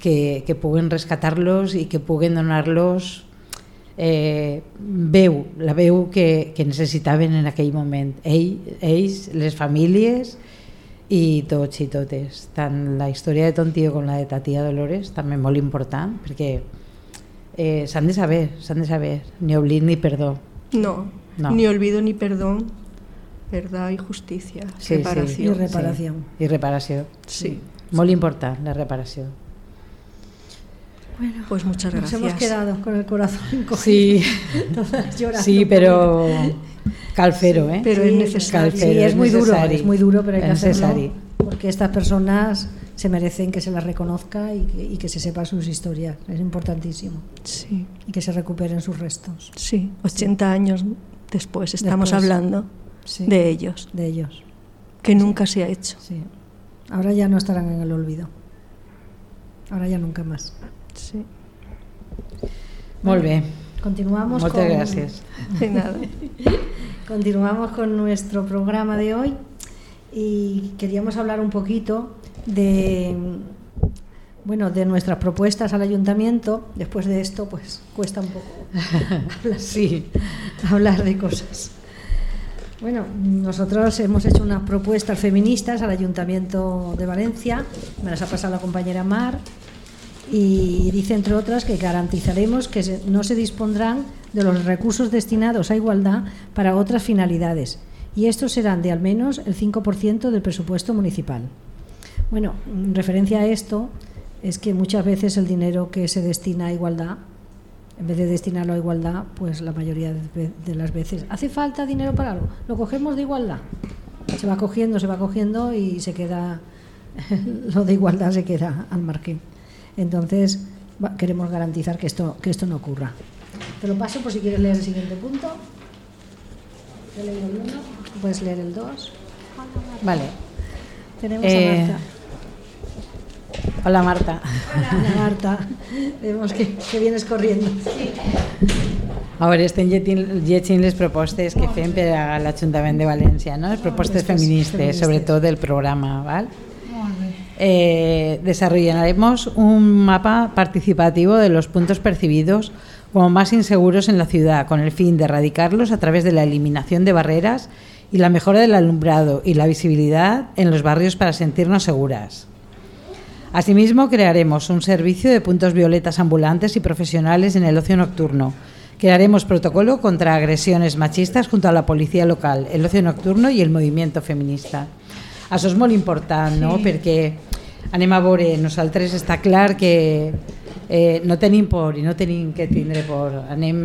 que, que puguen rescatar-los i que puguen donar-los eh, veu, la veu que, que necessitaven en aquell moment. Ell, ells, les famílies i tots i totes. Tant la història de ton tio com la de ta tia Dolores, també molt important, perquè eh, s'han de saber, s'han de saber, ni oblit ni perdó. No, No. ni olvido ni perdón, verdad y justicia, Sí, reparación. Y reparación. Sí. I reparació. Sí. Molt important, la reparació. Pues muchas Nos gracias. hemos quedado con el corazón encogido. Sí, Todas <laughs> llorando. sí, però <laughs> cal fer-ho, eh? Pero Sí, es necesario. Cal Sí, es muy duro, es muy duro, pero hay que hacerlo porque estas personas se merecen que se las reconozca y que, y que se sepa sus historias. Es importantísimo. Sí, Y que se recuperen sus restos sí, 80 años después estamos Después. hablando Sí. de ellos, de ellos. que nunca se ha hecho. Sí. Ahora ya no estarán en el olvido. Ahora ya nunca más. Sí, Molt bé, Continuamos moltes con, gràcies. de nada. <laughs> Continuamos con nuestro programa de hoy y queríamos hablar un poquito de bueno, de nuestras propuestas al ayuntamiento. Después de esto, pues cuesta un poco hablar, <laughs> Sí, hablar de cosas. Bueno, nosotros hemos hecho unas propuestas feministas al Ayuntamiento de Valencia, me las ha pasado la compañera Mar, y dice, entre otras, que garantizaremos que no se dispondrán de los recursos destinados a igualdad para otras finalidades, y estos serán de al menos el 5% del presupuesto municipal. Bueno, en referencia a esto, es que muchas veces el dinero que se destina a igualdad en vez de destinarlo a igualdad, pues la mayoría de las veces hace falta dinero para algo, lo cogemos de igualdad. Se va cogiendo, se va cogiendo y se queda, <laughs> lo de igualdad se queda al margen. Entonces, queremos garantizar que esto, que esto no ocurra. Te lo paso por si quieres leer el siguiente punto. He leído el uno, puedes leer el dos. vale. Tenemos Eh, a Marta. Hola Marta. Hola, <laughs> Marta, vemos que, que vienes corriendo. A veure, estem llegint, les propostes que fem per a l'Ajuntament de València, no? les propostes feministes, sobretot del programa. ¿vale? Eh, desarrollaremos un mapa participativo de los puntos percibidos como más inseguros en la ciudad, con el fin de erradicarlos a través de la eliminación de barreras y la mejora del alumbrado y la visibilidad en los barrios para sentirnos seguras. Asimismo, crearemos un servicio de puntos violetas ambulantes y profesionales en el ocio nocturno. Crearemos protocolo contra agresiones machistas junto a la policía local, el ocio nocturno i el moviment feminista. Això és molt important, no? perquè anem a veure, nosaltres està clar que eh, no tenim por i no tenim que tindre por. Anem,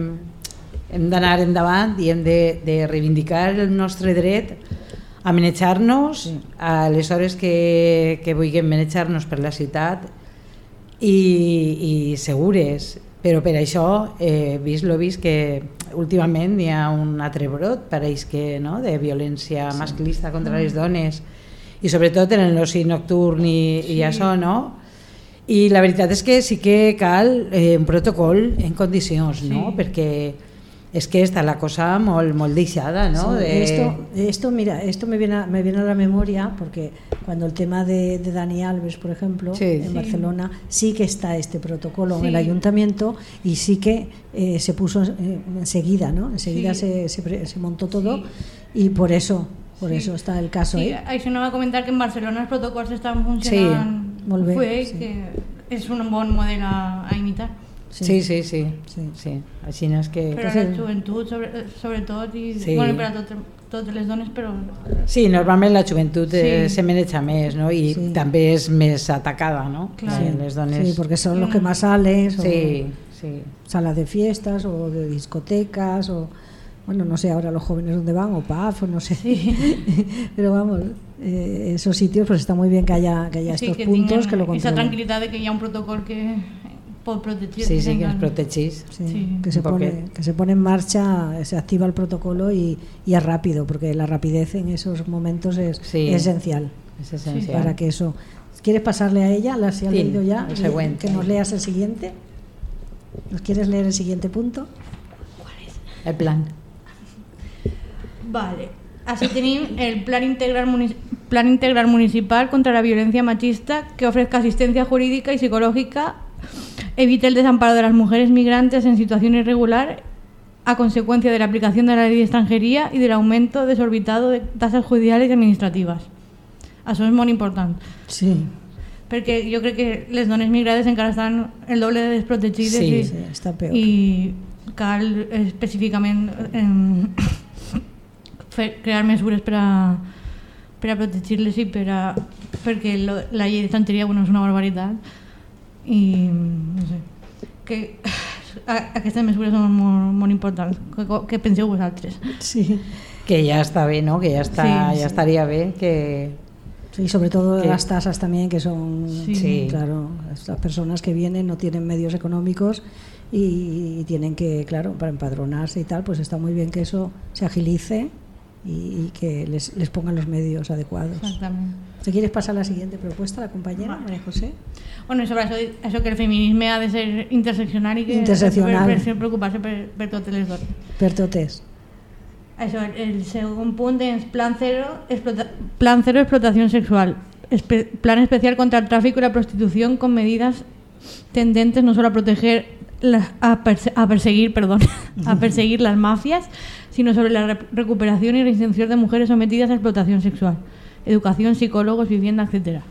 hem d'anar endavant i hem de, de reivindicar el nostre dret a manejar-nos a les hores que, que vulguem manejar-nos per la ciutat i, i segures. Però per això he vist lo vist que últimament hi ha un altre brot pareix que no, de violència masclista contra les dones i sobretot en l'oci nocturn i, i això no i la veritat és que sí que cal eh, un protocol en condicions no? perquè és que està la cosa molt, molt deixada no? Sí, de... esto, esto, mira, esto me viene, a, me viene a la memoria porque cuando el tema de, de Dani Alves, por ejemplo, Sí. en Sí. Barcelona, sí que está este protocolo en Sí. el ayuntamiento y sí que eh, se puso eh, enseguida, ¿no? Enseguida Sí. se, se, se montó todo y por eso, por Sí. eso está el caso. Sí, ¿eh? això no va comentar que en Barcelona els protocols estan funcionant molt bé, bé, sí. que és un bon model a, a imitar. Sí, sí, sí. Sí. sí. Així no és que... Però la joventut, sobre, sobretot, i Sí. bueno, per a tot, totes les dones, però... Sí, normalment la joventut eh, Sí. se maneja més, no? I Sí. també és més atacada, no? Claro. Sí, les dones... Sí, porque son los que más salen, o Sí, sí. salas de fiestas o de discotecas o bueno, no sé ahora los jóvenes dónde van o PAF o no sé. <laughs> Pero vamos, eh, esos sitios pues está muy bien que haya que haya sí, estos que puntos que lo Esa controlen. tranquil·litat de que hi ha un protocol que protegir. Sí, sí, que ens protegís. Sí, Sí. que se pone que se pone en marcha, se activa el protocolo y, y es rápido porque la rapidez en esos momentos es Sí. esencial És essencial. para que eso. ¿Quieres pasarle a ella? ¿La has Sí, leído ya? Que nos leas el siguiente. ¿Nos quieres leer el siguiente punto? El plan. Vale. Así tenim el Plan Integral, Plan Integral Municipal contra la Violencia Machista que ofrezca asistencia jurídica y psicológica, evite el desamparo de las mujeres migrantes en situación irregular a consecuencia de la aplicación de la ley de extranjería y del aumento desorbitado de tasas judiciales y administrativas. Això és molt important. Sí, Perquè jo crec que les dones migrades encara estan el doble de desprotegides Sí, i, sí, está peor. i cal específicament em, fer, crear mesures per a, per a protegir-les i per a, perquè lo, la llei d'estrangeria bueno, és una barbaritat i no sé que <sighs> a, aquestes mesures són molt, molt importants què, què penseu vosaltres? sí. Que ja està bé, no? Que ja, està, Sí, ja sí. estaria bé que... Sí, sobre todo Que- las tasas también, que son, Sí. Claro, estas personas que vienen no tienen medios económicos y, y tienen que, claro, para empadronarse y tal, pues está muy bien que eso se agilice y, y que les, les pongan los medios adecuados. Exactament. ¿Te quieres pasar a la siguiente propuesta, la compañera Vale. María José? Bueno, sobre això, això que el feminisme ha de ser interseccional i que Interseccional. Per, per preocupar-se per, per totes les dones. Pertotes. Això, el segon punt és plan cero, explota, plan cero explotación sexual. Espe- plan especial contra el tráfico y la prostitución con medidas tendentes no solo a proteger la- a, perse- a perseguir, perdón, <laughs> a perseguir las mafias, sino sobre la re- recuperación y reinserción de mujeres sometidas a explotación sexual, educación, psicólogos, vivienda, etcétera.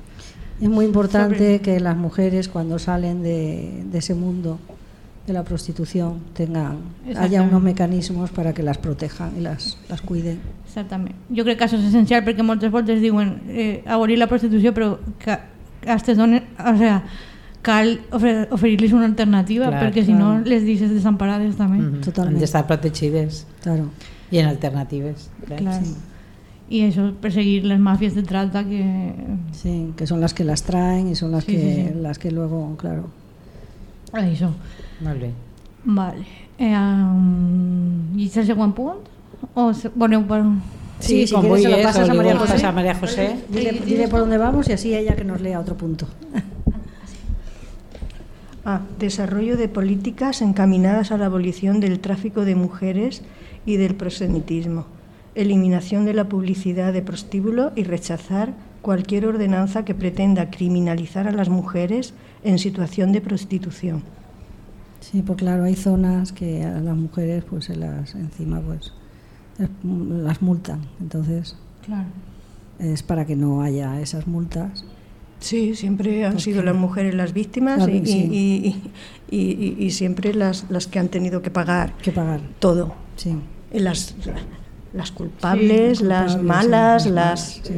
Es muy importante Sobre- que las mujeres cuando salen de, de ese mundo de la prostitución tengan haya unos mecanismos para que las protejan y las, las cuiden. Exactament. Jo crec que això és essencial perquè moltes voltes diuen eh, abolir la prostitució però que, aquestes dones o sea, cal oferir-los una alternativa Clar, perquè si no les deixes desemparades també. Mhm. Totalment. Han d'estar protegides Claro. i en alternatives. clar. Clar. I això, perseguir les màfies de trata que... Sí, que son las que las traen y son las Sí, que sí, sí. las que luego, claro. Molt bé. Vale. Eh, um, I el següent punt? O se, voleu per... Sí, si com quieres se lo vulguis, pasas a María José. passar a María José. Dile, dile por dónde vamos y así ella que nos lea otro punto. <laughs> Ah, desarrollo de políticas encaminadas a la abolición del tráfico de mujeres y del prosenitismo. Eliminación de la publicidad de prostíbulo y rechazar cualquier ordenanza que pretenda criminalizar a las mujeres en situación de prostitución. Sí, pues claro, hay zonas que a las mujeres pues se las encima pues es- las multan. Entonces Clar. es para que no haya esas multas. Sí, siempre han Pues sido que- las mujeres las víctimas Claro, y, sí. y- y- y- y- y siempre las, las que han tenido que pagar Que pagar. todo. Sí. Y Las, las culpables, Sí, las culpables, malas, sí, las... Sí.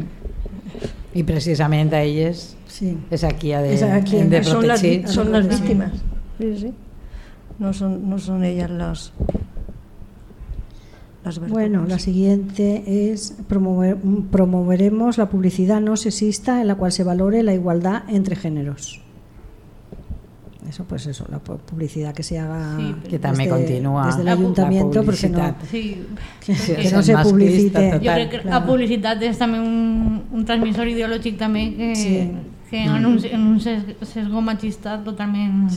I precisament a elles sí. és aquí a de, És aquí, de son las, son las víctimas. Sí, sí. No son, no son ellas las, las Bueno, la siguiente es promover, promoveremos la publicidad no sexista en la cual se valore la igualdad entre géneros. Eso, pues eso, la pu- publicidad que se haga Sí, Que també desde- continua desde el la ayuntamiento, la porque no. <laughs> Sí, que, Sí, que és no se publicite. total. jo crec que la Claro. publicitat és també un, un transmissor ideològic també que, Sí. que en un, en un ses- sesgo machista totalment...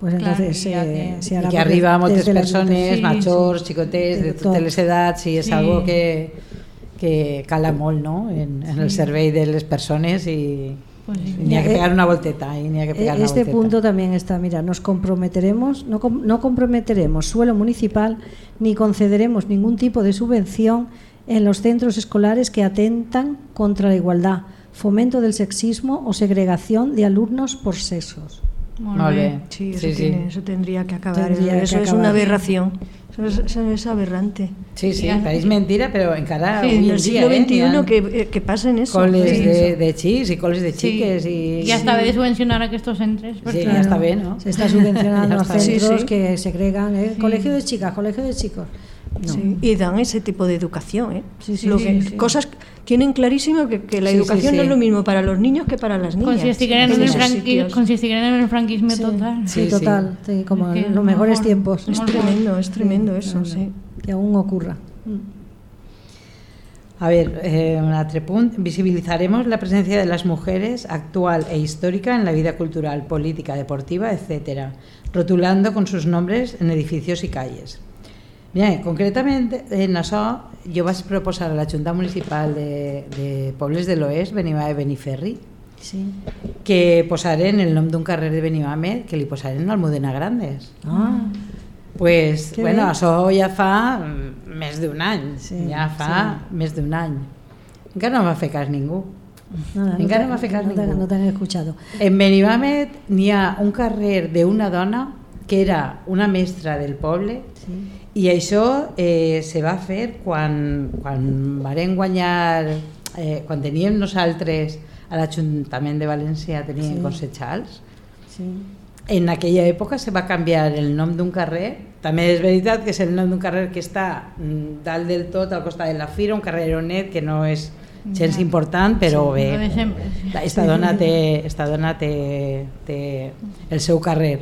Sí. Pues Claro, entonces y ya se, que- arriba moltes persones. Sí, majors, xicotets, de De totes tot. les edats, és Sí. algo que, que cala molt no? en, en el Sí. servei de les persones i Pues sí. n'hi ha que Eh, pegar una volteta i n'hi ha que pegar una Este punto también está, mira, nos comprometeremos, no, com- no comprometeremos suelo municipal ni concederemos ningún tipo de subvención en los centros escolares que atentan contra la igualdad, fomento del sexismo o segregación de alumnos por sexos. Molt bé. Sí, eso, Sí, sí. tiene- eso tendría que acabar. Tendría que eso es acabar. una aberración. Eso es, eso es aberrante. Sí, sí, pareix mentira, però encara Sí, en el siglo eh, XXI que, eh, que pasen eso. Col·les Sí. de, de xics i col·les de Sí. xiques i... Y hasta de subvencionar a estos centros. Sí, porque- ya está bien, ¿no? Se está subvencionando <laughs> Ya los está bien. centros Sí, sí. que segregan, ¿eh? colegio de chicas, colegio de chicos. No. Sí, Y dan ese tipo de educación. ¿eh? Sí, sí, Lo sí, que- sí. Cosas tienen clarísimo que, que la Sí, educación sí. no es lo mismo para los niños que para las niñas. Consistirán en, en el franquismo Sí, total. sí, Sí, total, sí, como en los mejores mejor- tiempos. Es tremendo, es tremendo eso, sí. Que aún ocurra. A ver, eh, un altre punt. Visibilizaremos la presencia de las mujeres actual e histórica en la vida cultural, política, deportiva, etcétera, rotulando con sus nombres en edificios y calles. Bien, concretament en això jo vaig proposar a la Junta Municipal de, de Pobles de l'Oest, Benimà i Beniferri, Sí. que posaren el nom d'un carrer de Benimàmet que li posaren Almudena Grandes. Ah, Pues, bueno, bé. això ja fa mm, més d'un any, Sí, ja fa més d'un any. Encara no m'ha fet cas ningú. nada, Encara no m'ha fet cas no te- ningú. no te han escuchado. En Benimàmet n'hi ha un carrer d'una dona que era una mestra del poble Sí. I això eh, se va fer quan, quan varen guanyar, eh, quan teníem nosaltres a l'Ajuntament de València, teníem Sí. concejals, Sí. en aquella època se va canviar el nom d'un carrer. També és veritat que és el nom d'un carrer que està mm, dalt del tot al costat de la Fira, un carreronet que no és gens important, però bé, sí. la- esta dona <laughs> té, esta dona té, té el seu carrer.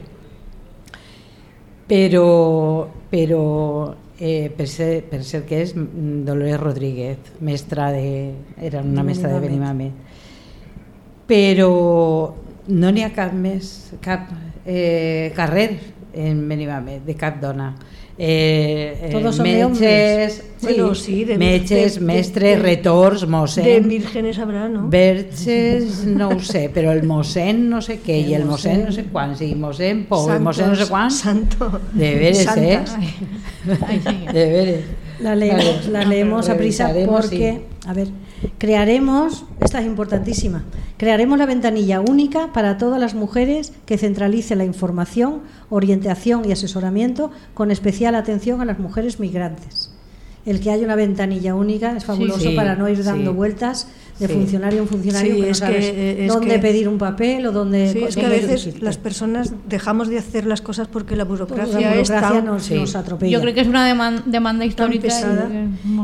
Però, però eh, per, ser, per ser que és mm, Dolores Rodríguez, mestra de, era una mestra de. Benimàmet. Però no n'hi ha cap més, cap eh, carrer en Benimàmet, de cap dona. Eh, eh, Todos son de metges, Bueno, sí, de- metges, de- de- mestres, de- retors, De mossèn, vírgenes habrá, ¿no? verges, no ho sé, però el mossèn no sé què, i el mossèn no sé quants, i mossèn Pou, el mossèn no sé quants, Santo. de veres, eh? Ay, sí. De veres. La leemos, la leemos a prisa porque, a ver, crearemos, esta es importantísima, crearemos la ventanilla única para todas las mujeres que centralice la información, orientación y asesoramiento con especial atención a las mujeres migrantes. El que haya una ventanilla única es fabuloso Sí, para no ir dando sí. vueltas de Sí. funcionario en funcionario Sí, que no es sabes es dónde que- pedir un papel o dónde, Sí, es que a veces las personas dejamos de hacer las cosas porque la burocracia, la es burocracia tan... nos, Sí. nos atropella. Yo creo que es una deman- demanda histórica.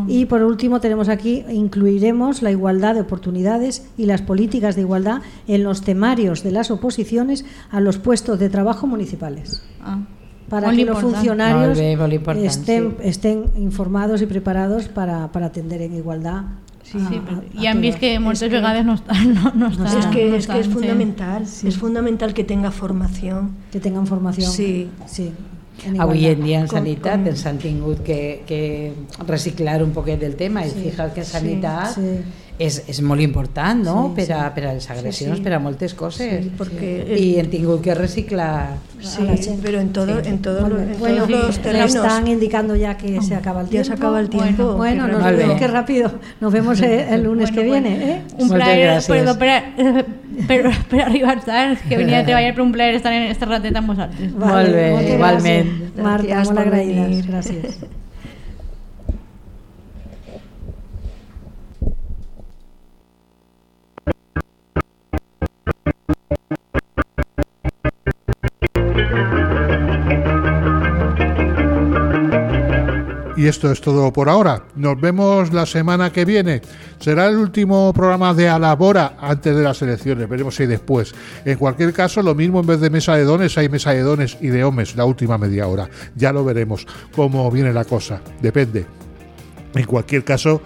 y- Y por último tenemos aquí, incluiremos la igualdad de oportunidades y las políticas de igualdad en los temarios de las oposiciones a los puestos de trabajo municipales. Ah. Para que los funcionarios estén, sí. estén informados y preparados para, para atender en igualdad. Sí, a- sí, a- pero a ya han visto todos. que muchas vegades no están. No, no están Es que, no es, que es están, sí. fundamental, es fundamental que tenga formación. Que tengan formación. Sí. sí, en Avui en dia en Com- sanitat com- ens han tingut que, que reciclar un poquet del tema i Sí, fijar que en sanitat sí. És, és molt important no? Sí, per, a, sí. per a les agressions, sí. per a moltes coses Sí, porque i el- hem tingut que reciclar Sí, la gente. pero en, todo, Sí. en, los- bé. en Bueno, todos los sí, terrenos. están indicando ya que se acaba el Ya tiempo. se acaba el tiempo. Bueno, Qué nos vemos, qué rápido. Nos vemos eh, el lunes Bueno, que viene. ¿eh? Un Moltes plaer, gràcies. perdó, per, per, per arribar tard, que venia de treballar, però un plaer estar en esta rateta amb vosaltres. Molt bé, igualment. gràcies. Marta, Gràcies molt agraïdes. Gràcies. Y esto es todo por ahora. Nos vemos la semana que viene. Será el último programa de Alabora antes de las elecciones. Veremos si después. En cualquier caso, lo mismo en vez de mesa de dones, hay mesa de dones y de homes la última media hora. Ya lo veremos cómo viene la cosa. Depende. En cualquier caso,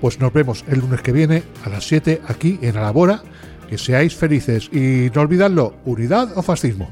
pues nos vemos el lunes que viene a las 7 aquí en Alabora. Que seáis felices y no olvidadlo, unidad o fascismo.